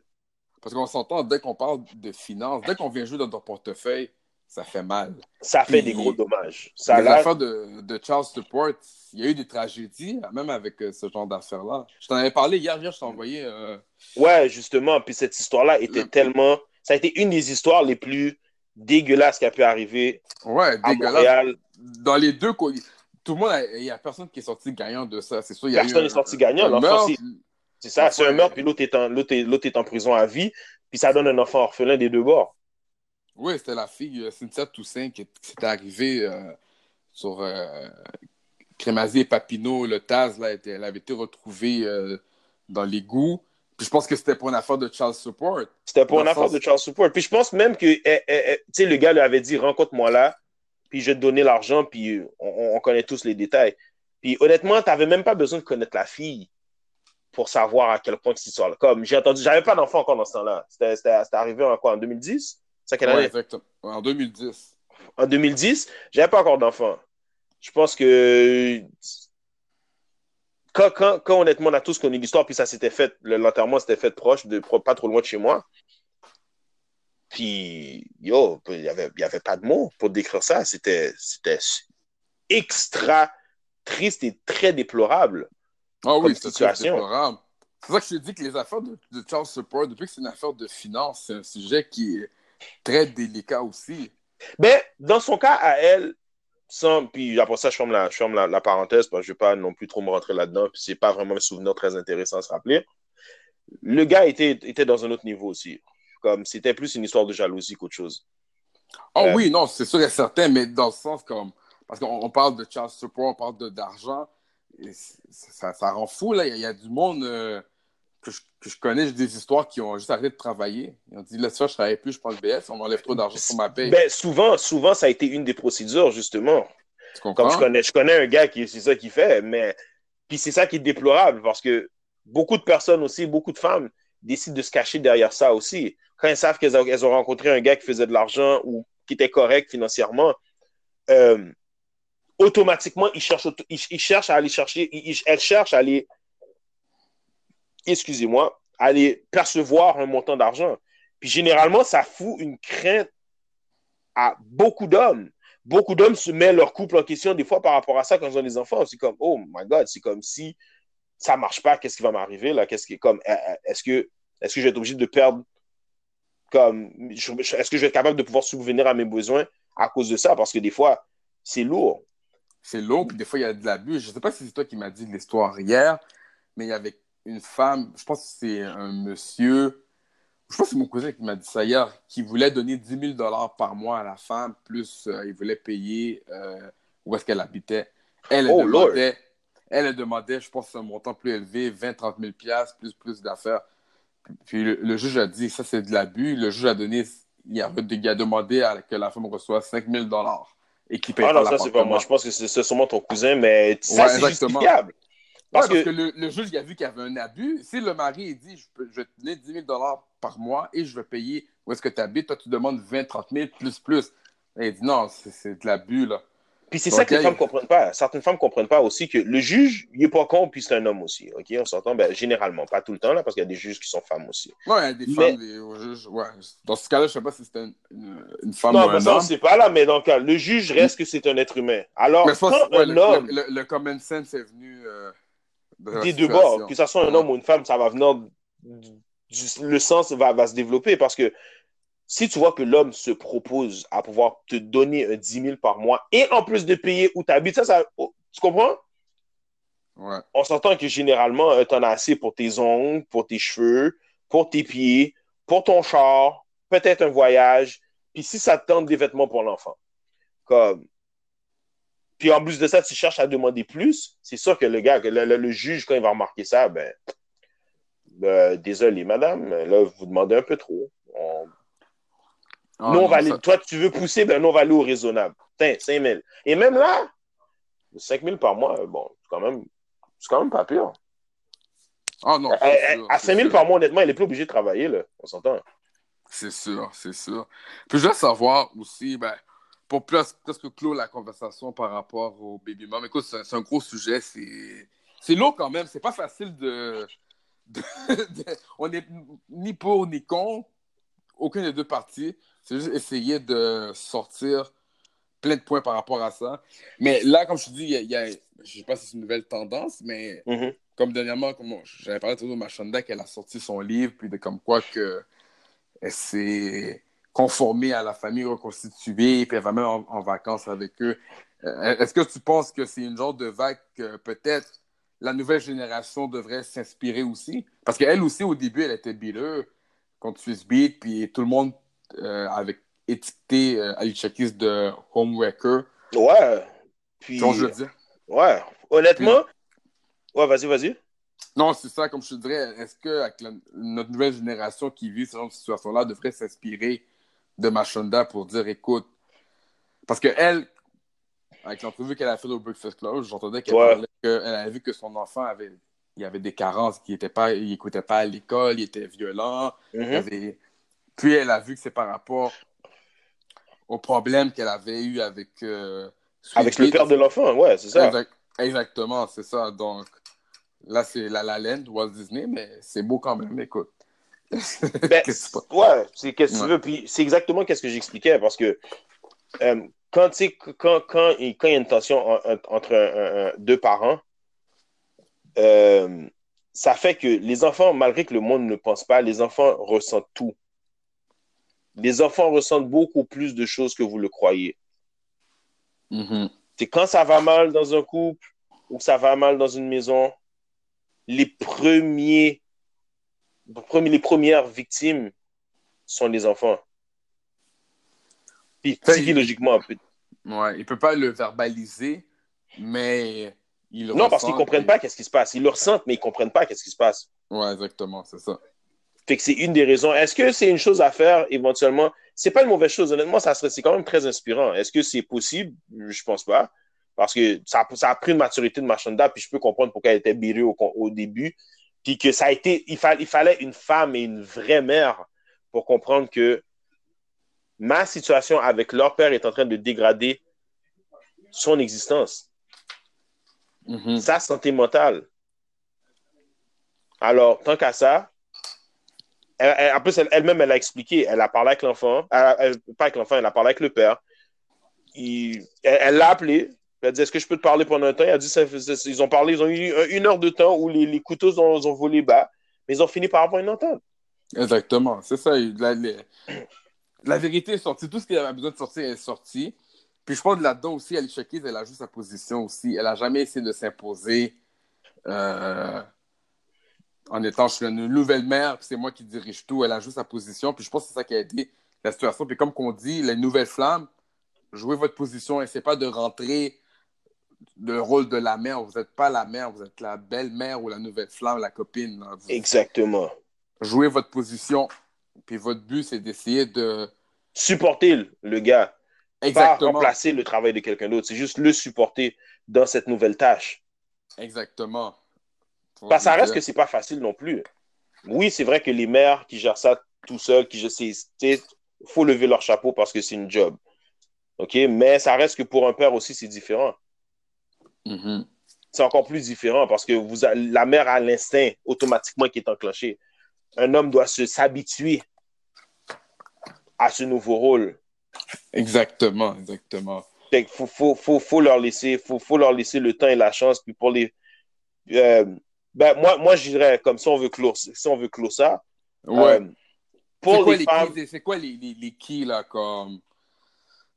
Parce qu'on s'entend, dès qu'on parle de finances, dès qu'on vient jouer dans ton portefeuille, ça fait mal. Ça fait Puis- des gros dommages. Ça affaires de, de Charles Support, il y a eu des tragédies, même avec euh, ce genre d'affaires-là. Je t'en avais parlé hier, hier, je t'ai envoyé. euh, Ouais, justement. Puis cette histoire-là était Le- tellement. Ça a été une des histoires les plus dégueulasses qui a pu arriver Ouais, à dégueulasse. Montréal. Dans les deux, tout le monde, il n'y a personne qui est sorti gagnant de ça. C'est sûr, il y a Personne n'est sorti gagnant. L'enfant. C'est- ça, c'est un meurtre, puis l'autre est, en, l'autre est, l'autre est en prison à vie, puis ça donne un enfant orphelin des deux bords. Oui, c'était la fille euh, Cynthia Toussaint qui, s'était arrivée euh, sur euh, et Papineau. Le Taz, là, était- elle avait été retrouvée euh, dans l'égout. Puis je pense que c'était pour une affaire de Charles Support. C'était pour Dans une affaire sens- de Charles Support. Puis je pense même que, eh, eh, eh, le gars lui avait dit, rencontre-moi là, puis je vais te donner l'argent, puis on, on connaît tous les détails. Puis honnêtement, tu n'avais même pas besoin de connaître la fille pour savoir à quel point cette histoire-là. Comme j'ai entendu, j'avais pas d'enfant encore dans ce temps-là. C'était, arrivé en quoi, en 2010? C'est quelle Ouais, année? exactement. En 2010. en 2010, j'avais pas encore d'enfant. Je pense que quand, quand, quand, honnêtement on a tous connu l'histoire, puis ça s'était fait, le- l'enterrement s'était fait proche, de, pas trop loin de chez moi. Puis, yo, il n'y avait, y avait pas de mots pour décrire ça. C'était extra triste et très déplorable. Ah oui, c'est déplorable. C'est ça que je dis que les affaires de, de Charles Support, depuis que c'est une affaire de finance, c'est un sujet qui est très délicat aussi. Mais dans son cas, à elle, sans, puis après ça, je ferme, la, je ferme la, la parenthèse parce que je ne vais pas non plus trop me rentrer là-dedans, puis c'est pas vraiment un souvenir très intéressant à se rappeler. Le gars était, était dans un autre niveau aussi. Comme c'était plus une histoire de jalousie qu'autre chose. Ah Euh, oui, non, c'est sûr et certain, mais dans le sens comme. Parce qu'on on parle de Charles Support, on parle de- d'argent. Ça, ça rend fou, là. Il y, a- il y a du monde euh, que, je, que je connais, j'ai des histoires qui ont juste arrêté de travailler. Ils ont dit, là, ça, je travaille plus, je prends le BS, on m'enlève trop d'argent sur ma paye. Ben, souvent, souvent, ça a été une des procédures, justement. tu comprends? Comme je connais, je connais un gars qui c'est ça qu'il fait, mais puis c'est ça qui est déplorable parce que beaucoup de personnes aussi, beaucoup de femmes décident de se cacher derrière ça aussi. Quand elles savent qu'elles ont, ont rencontré un gars qui faisait de l'argent ou qui était correct financièrement, euh, automatiquement, ils cherchent, ils, ils cherchent à aller chercher, elles cherchent à aller, excusez-moi, aller percevoir un montant d'argent. Puis généralement, ça fout une crainte à beaucoup d'hommes beaucoup d'hommes se mettent leur couple en question des fois par rapport à ça quand ils ont des enfants. C'est comme, oh my God, c'est comme si ça marche pas, qu'est-ce qui va m'arriver là? Qu'est-ce comme, euh, euh, est-ce que, est-ce que je vais être obligé de perdre comme, est-ce que je vais être capable de pouvoir subvenir à mes besoins à cause de ça? Parce que des fois, c'est lourd. C'est lourd, puis des fois, il y a de l'abus. Je sais pas si c'est toi qui m'as dit l'histoire hier, mais il y avait une femme, je pense que c'est un monsieur, je pense que c'est mon cousin qui m'a dit ça hier, qui voulait donner 10 000 par mois à la femme, plus euh, il voulait payer euh, où est-ce qu'elle habitait. Elle, elle Oh, demandait, elle, elle demandait, je pense, un montant plus élevé, 20 30 000 piastres, plus, plus d'affaires. Puis le, le juge a dit, ça, c'est de l'abus. Le juge a donné, il a, il a demandé à, que la femme reçoive 5 000 et qu'il paye Ah pas non, ça, c'est pas moi. Je pense que c'est sûrement ton cousin, mais ça, Ouais, c'est justifiable. Parce Ouais, parce que- que, le, le juge il a vu qu'il y avait un abus. Si le mari il dit je, peux- je vais te donner 10 000 par mois et je vais payer où est-ce que tu habites, toi tu demandes 20 30 000 plus plus. Et il dit non, c'est- c'est de l'abus là. Puis c'est ça que les femmes comprennent pas. Certaines femmes comprennent pas aussi que le juge, il est pas con, puis c'est un homme aussi. OK? On s'entend, ben, généralement, pas tout le temps, là, parce qu'il y a des juges qui sont femmes aussi. Non, il y a des Mais- femmes, des au juge. Ouais. Dans ce cas-là, je sais pas si c'était une, une- femme non, ou un ça, homme. sait pas là, mais dans le cas, le juge reste que c'est un être humain. Alors, Mais je pense quand que ouais, un le, homme, le, le- le common sense est venu euh, de des deux bords, que ce soit un homme ou une femme, ça va venir, du- le sens va, va se développer parce que si tu vois que l'homme se propose à pouvoir te donner un 10 000 par mois et en plus de payer où tu habites, ça, ça, oh, tu comprends? Ouais. on s'entend que généralement, euh, t'en as assez pour tes ongles, pour tes cheveux, pour tes pieds, pour ton char, peut-être un voyage, puis si ça te tente des vêtements pour l'enfant. Comme. puis en plus de ça, tu cherches à demander plus, c'est sûr que le gars, le, juge, quand il va remarquer ça, ben, ben, désolé, madame, là, vous demandez un peu trop. Ah, non, Toi, tu veux pousser, ben non, on va aller au raisonnable. Tiens, 5 000. Et même là, 5 000 par mois, bon, c'est quand même, c'est quand même pas pire. Ah non. À, 5 000 par mois, honnêtement, il n'est plus obligé de travailler, là. On s'entend. C'est sûr, c'est sûr. Puis je veux savoir aussi, ben, pour plus, que clore la conversation par rapport au baby mom, écoute, c'est un gros sujet. C'est lourd quand même. C'est pas facile de, On n'est ni pour ni contre aucune des deux parties. C'est juste essayer de sortir plein de points par rapport à ça. Mais là, comme je te dis, il y a, je sais pas si c'est une nouvelle tendance, mais mm-hmm. comme dernièrement, comme j'avais parlé de Machanda, qu'elle a sorti son livre, puis de comme quoi que elle s'est conformée à la famille reconstituée, puis elle va même en, vacances avec eux. Euh, est-ce que tu penses que c'est une genre de vague que peut-être la nouvelle génération devrait s'inspirer aussi? Parce qu'elle aussi, au début, elle était bileuse contre Swiss Beat, puis tout le monde euh, avait étiqueté euh, Ali Chakis de homewrecker. Ouais. Puis... je dire. Ouais. Honnêtement, ouais, vas-y, vas-y. Non, c'est ça, comme je te dirais, est-ce que notre nouvelle génération qui vit ce genre de situation-là devrait s'inspirer de Machonda pour dire, écoute, parce que elle, avec l'entrevue qu'elle a fait au Breakfast Club, j'entendais qu'elle avait vu que son enfant avait, il avait des carences, qu'il n'écoutait pas, il pas à l'école, il était violent. Mm-hmm. Puis elle a vu que c'est par rapport au problème qu'elle avait eu avec. Euh, avec le père de l'enfant, ouais, c'est ça. Exactement, c'est ça. Donc là, c'est La La Land, Walt Disney, mais c'est beau quand même, écoute. ben, ouais, c'est qu'est-ce que tu veux. Puis c'est exactement ce que j'expliquais parce que euh, quand, quand, quand, il y a une tension entre deux parents, euh, ça fait que les enfants, malgré que le monde ne pense pas, les enfants ressentent tout. Les enfants ressentent beaucoup plus de choses que vous le croyez. Mm-hmm. C'est quand ça va mal dans un couple ou ça va mal dans une maison, les premiers, les premières victimes sont les enfants. Puis psychologiquement, un peu. Ouais, il peut pas le verbaliser, mais il Non, parce qu'ils comprennent pas qu'est-ce qui se passe. Ils le ressentent, mais ils comprennent pas qu'est-ce qui se passe. Ouais, exactement, c'est ça. Fait que c'est une des raisons. Est-ce que c'est une chose à faire éventuellement? C'est pas une mauvaise chose. Honnêtement, ça serait, c'est quand même très inspirant. Est-ce que c'est possible? Je pense pas. Parce que ça, ça a pris une maturité de Machanda, puis je peux comprendre pourquoi elle était birée au, au, début. Puis que ça a été, il, il fallait une femme et une vraie mère pour comprendre que ma situation avec leur père est en train de dégrader son existence, mm-hmm. sa santé mentale. Alors, tant qu'à ça, en plus, elle-même, elle, a expliqué, elle a parlé avec l'enfant, pas avec l'enfant, elle a parlé avec le père. elle l'a appelé, elle a dit Est-ce que je peux te parler pendant un temps? Il a dit Ils ont parlé, ils ont eu une heure de temps où les, couteaux ont, volé bas, mais ils ont fini par avoir une entente. Exactement, c'est ça. La, vérité est sortie. Tout ce qu'il avait besoin de sortir est sorti. Puis je pense là-dedans aussi, Alicia Keys, elle a juste sa position aussi. Elle n'a jamais essayé de s'imposer euh, en étant je suis une nouvelle mère, c'est moi qui dirige tout. Elle a juste sa position. Puis je pense que c'est ça qui a aidé la situation. Puis comme qu'on dit, les nouvelles flammes, jouez votre position. et c'est pas de rentrer le rôle de la mère. Vous n'êtes pas la mère, vous êtes la belle-mère ou la nouvelle flamme, la copine. Exactement. Jouez votre position. Puis votre but, c'est d'essayer de. Supporter le gars. Exactement. Pas remplacer le travail de quelqu'un d'autre. C'est juste le supporter dans cette nouvelle tâche. Exactement. Que ça reste que c'est pas facile non plus. Oui, c'est vrai que les mères qui gèrent ça tout seuls, qui je sais, faut lever leur chapeau parce que c'est une job. OK? Mais ça reste que pour un père aussi, c'est différent. Mm-hmm. C'est encore plus différent parce que vous la mère a l'instinct automatiquement qui est enclenché un homme doit se s'habituer à ce nouveau rôle. Exactement, exactement. Il faut, faut, faut, leur laisser, faut, faut leur laisser le temps et la chance. Puis pour les. Euh, ben, moi, moi, je dirais, comme si on veut clore, si on veut clore ça. Ouais. Euh, pour les, femmes. C'est quoi les, les, les keys, là, comme.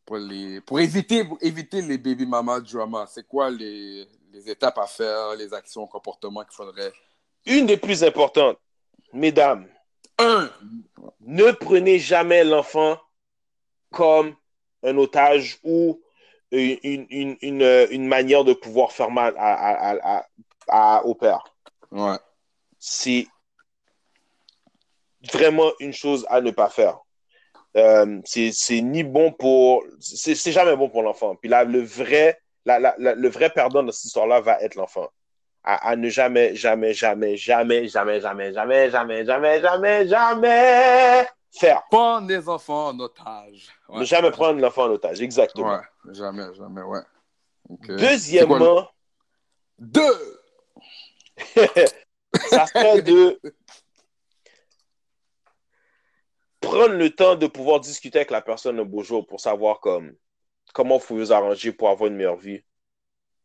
Pour, les, pour éviter, pour éviter les baby mama drama, c'est quoi les, les étapes à faire, les actions, comportements qu'il faudrait? Une des plus importantes, mesdames, un, ne prenez jamais l'enfant comme un otage ou une, une, une, une manière de pouvoir faire mal à, à, à, à au père. Ouais. C'est vraiment une chose à ne pas faire. Euh, c'est ni bon pour. C'est jamais bon pour l'enfant. Puis là, le vrai, la, la, le vrai perdant de cette histoire-là va être l'enfant. À, à, ne jamais, jamais, jamais, jamais, jamais, jamais, jamais, jamais, jamais, jamais, jamais faire. Prendre les enfants en otage. Ouais. Ne jamais prendre l'enfant en otage, exactement. Ouais, jamais, jamais, ouais. Okay. Deuxièmement. Deux! ça serait de prendre le temps de pouvoir discuter avec la personne un beau jour pour savoir comme, comment vous vous arranger pour avoir une meilleure vie,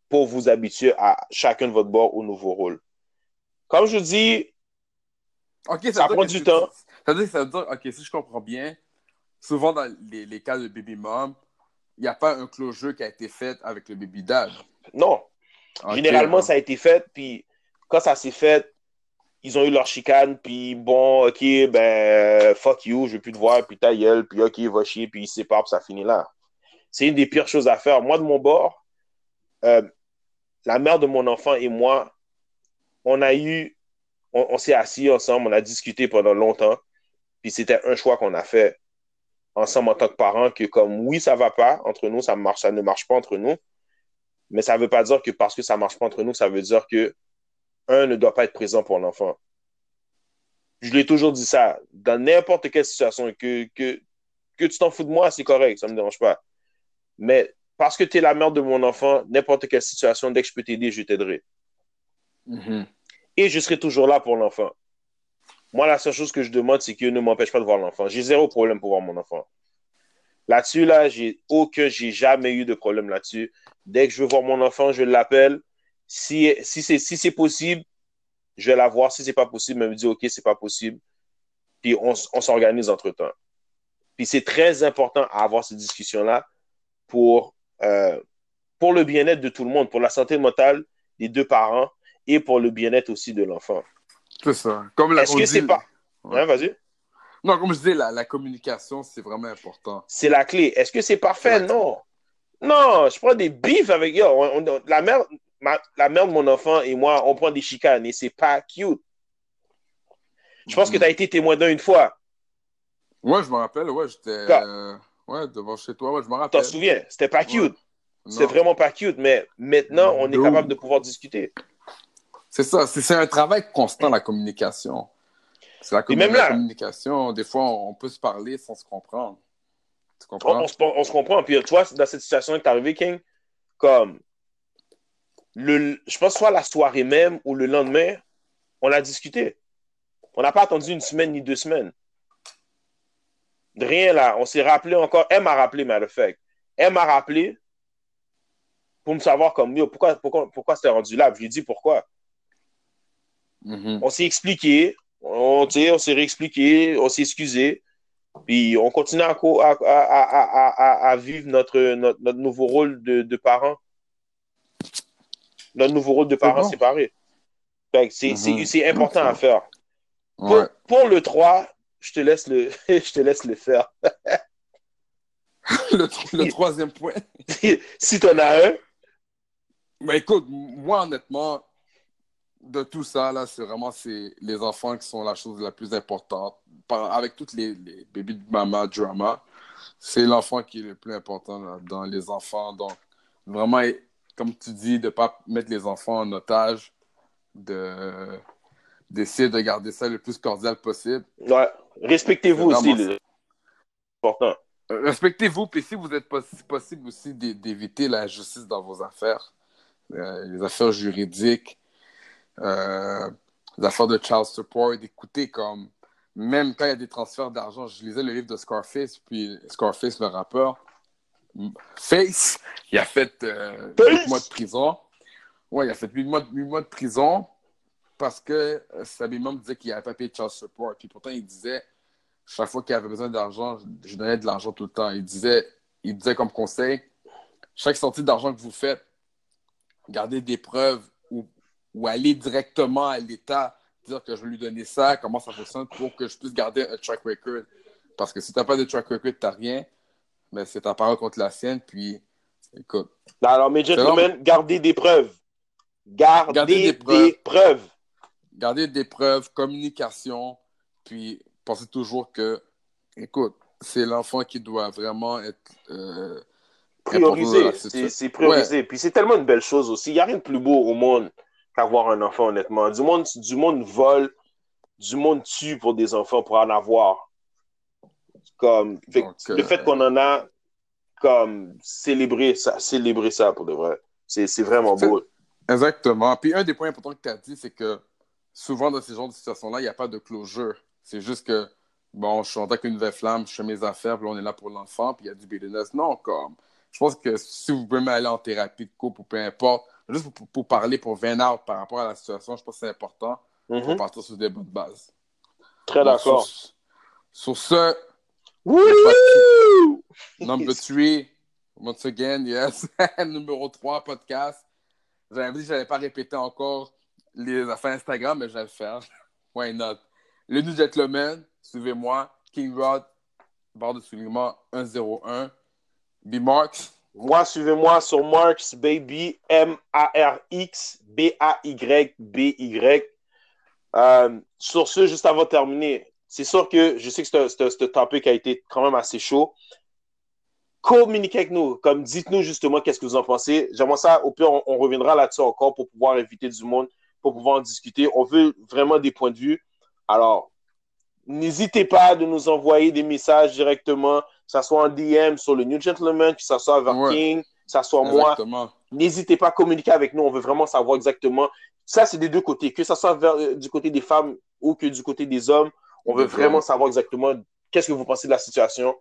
pour vous habituer à chacun de votre bord au nouveau rôle. Comme je dis, okay, ça, ça prend du temps. Ça veut, dire, ça veut dire, OK, si je comprends bien, souvent dans les, les cas de baby mom, il n'y a pas un closure qui a été fait avec le baby dad. Non. Okay, Généralement, ça a été fait, puis quand ça s'est fait, ils ont eu leur chicane, puis bon, ok, ben, fuck you, je veux plus te voir, puis ta gueule, puis ok, va chier, puis ils se séparent, puis ça finit là. C'est une des pires choses à faire. Moi, de mon bord, euh, la mère de mon enfant et moi, on a eu, on, on s'est assis ensemble, on a discuté pendant longtemps, puis c'était un choix qu'on a fait ensemble en tant que parents, que comme oui, ça va pas entre nous, ça marche, ça ne marche pas entre nous, mais ça veut pas dire que parce que ça marche pas entre nous, ça veut dire que un ne doit pas être présent pour l'enfant. Je l'ai toujours dit ça. Dans n'importe quelle situation, que, que, que tu t'en fous de moi, c'est correct, ça ne me dérange pas. Mais parce que tu es la mère de mon enfant, n'importe quelle situation, dès que je peux t'aider, je t'aiderai. Mm -hmm. Et je serai toujours là pour l'enfant. Moi, la seule chose que je demande, c'est qu'il ne m'empêche pas de voir l'enfant. J'ai zéro problème pour voir mon enfant. Là-dessus, là, j'ai aucun, j'ai jamais eu de problème là-dessus. Dès que je veux voir mon enfant, je l'appelle si, si c'est si possible, je vais la voir. Si c'est pas possible, elle me dit OK, c'est pas possible. Puis on, on s'organise entre temps. Puis c'est très important à avoir ces discussions-là pour, euh, pour le bien-être de tout le monde, pour la santé mentale des deux parents et pour le bien-être aussi de l'enfant. C'est ça. Comme la, Est-ce que c'est pas. Ouais. Hein, vas-y. Non, comme je disais, la, la communication, c'est vraiment important. C'est la clé. Est-ce que c'est parfait? Non. Non, je prends des bifs avec yo. On, on, la mère, ma, la mère de mon enfant et moi, on prend des chicanes et c'est pas cute. Je pense mm -hmm. que tu as été témoin d'un une fois. Ouais, je me rappelle, ouais, j'étais euh, ouais, devant chez toi, ouais, je me rappelle. Tu t'en souviens, c'était pas cute. Ouais. C'était vraiment pas cute, mais maintenant, on est capable de pouvoir discuter. C'est ça, c'est un travail constant, la communication. C'est la, là, la communication. Des fois, on peut se parler sans se comprendre. Tu comprends? On, on, on se comprend. Puis toi, dans cette situation qui est arrivée, King, comme le, je pense soit la soirée même ou le lendemain, on a discuté. On n'a pas attendu une semaine ni deux semaines. De rien là. On s'est rappelé encore. Elle m'a rappelé, fact. Elle m'a rappelé pour me savoir comme mieux pourquoi, pourquoi, pourquoi c'était rendu là? Je lui ai dit pourquoi. Mm -hmm. On s'est expliqué. On, on s'est réexpliqué. On s'est excusé. Puis on continue à, à, à, à vivre notre, notre, notre, nouveau rôle de, de parent notre nouveau rôle de parents bon. séparés. C'est mm -hmm. important à faire. Ouais. Pour, pour, le 3, je te laisse le, je te laisse le faire. le, le, troisième point. si tu en as un. Ben écoute, moi honnêtement, de tout ça, là, c'est vraiment les enfants qui sont la chose la plus importante. Par, avec toutes les, les bébés de maman drama, c'est l'enfant qui est le plus important là, dans les enfants. Donc, vraiment comme tu dis, de ne pas mettre les enfants en otage, de d'essayer de garder ça le plus cordial possible. Ouais. Respectez-vous aussi, c'est important. Respectez-vous, puis si vous êtes si possible aussi d'éviter la justice dans vos affaires, euh, les affaires juridiques, euh, les affaires de child support, d'écouter comme, même quand il y a des transferts d'argent, je lisais le livre de Scarface, puis Scarface, le rappeur, Face, il a fait euh, 8 mois de prison. Ouais, il a fait 8 mois, 8 mois de prison parce que euh, Sabimum disait qu'il n'avait pas payé de child support. Puis pourtant, il disait, chaque fois qu'il avait besoin d'argent, je donnais de l'argent tout le temps. Il disait, il disait comme conseil, chaque sortie d'argent que vous faites, gardez des preuves ou, ou allez directement à l'État dire que je vais lui donner ça, comment ça fonctionne pour que je puisse garder un track record. Parce que si tu n'as pas de track record, tu n'as rien mais c'est ta parole contre la sienne, puis Écoute. Alors, mes gentlemen, gardez des preuves. Gardez, des, preuves. Gardez des preuves, communication, puis pensez toujours que, écoute, c'est l'enfant qui doit vraiment être euh, priorisé. C'est priorisé. Puis c'est tellement une belle chose aussi. Il n'y a rien de plus beau au monde qu'avoir un enfant, honnêtement. Du monde, du monde vole, du monde tue pour des enfants pour en avoir. Comme, le fait euh, qu'on en a, comme, célébrer ça, célébrer ça pour de vrai. C'est vraiment beau. Exactement. Puis un des points importants que tu as dit, c'est que souvent dans ces genres de situations-là, il n'y a pas de closure. C'est juste que, bon, je suis en tant qu'une nouvelle flamme, je fais mes affaires, puis on est là pour l'enfant, puis il y a du business. Non, comme, je pense que si vous pouvez aller en thérapie de couple ou peu importe, juste pour, parler, pour 20 out par rapport à la situation, je pense que c'est important pour mm-hmm. partir sur des bonnes bases. Très d'accord. Sur, ce, number 3, once again, yes, numéro 3 podcast. J'avais dit que je n'allais pas répéter encore les affaires Instagram, mais je vais le faire. Why not? Le New Gentleman, suivez-moi. King Rod, barre de soulignement 101. B-Marks. Moi, suivez-moi sur Marks Baby, M-A-R-X, B-A-Y-B-Y. Euh, sur ce, juste avant de terminer, c'est sûr que je sais que ce topic a été quand même assez chaud communiquez avec nous. Comme dites-nous justement qu'est-ce que vous en pensez. J'aimerais ça, au pire, on, reviendra là-dessus encore pour pouvoir inviter du monde, pour pouvoir en discuter. On veut vraiment des points de vue. Alors, n'hésitez pas de nous envoyer des messages directement, que ce soit en DM sur le New Gentleman, que ce soit vers King, que ce soit moi. N'hésitez pas à communiquer avec nous. On veut vraiment savoir exactement. Ça, c'est des deux côtés. Que ce soit euh, du côté des femmes ou que du côté des hommes. On veut vraiment savoir exactement qu'est-ce que vous pensez de la situation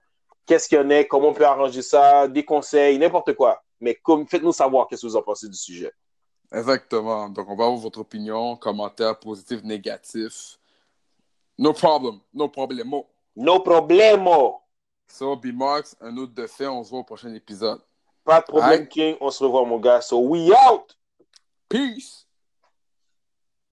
qu'est-ce qu'il y en a, comment on peut arranger ça, des conseils, n'importe quoi. Mais faites-nous savoir qu'est-ce que vous en pensez du sujet. Exactement. Donc, on va avoir votre opinion, commentaires positifs, négatifs. No problem. No problemo. No problemo. So, B-Marks, un autre de fait. On se voit au prochain épisode. Pas de problème, King. On se revoit, mon gars. So, we out. Peace.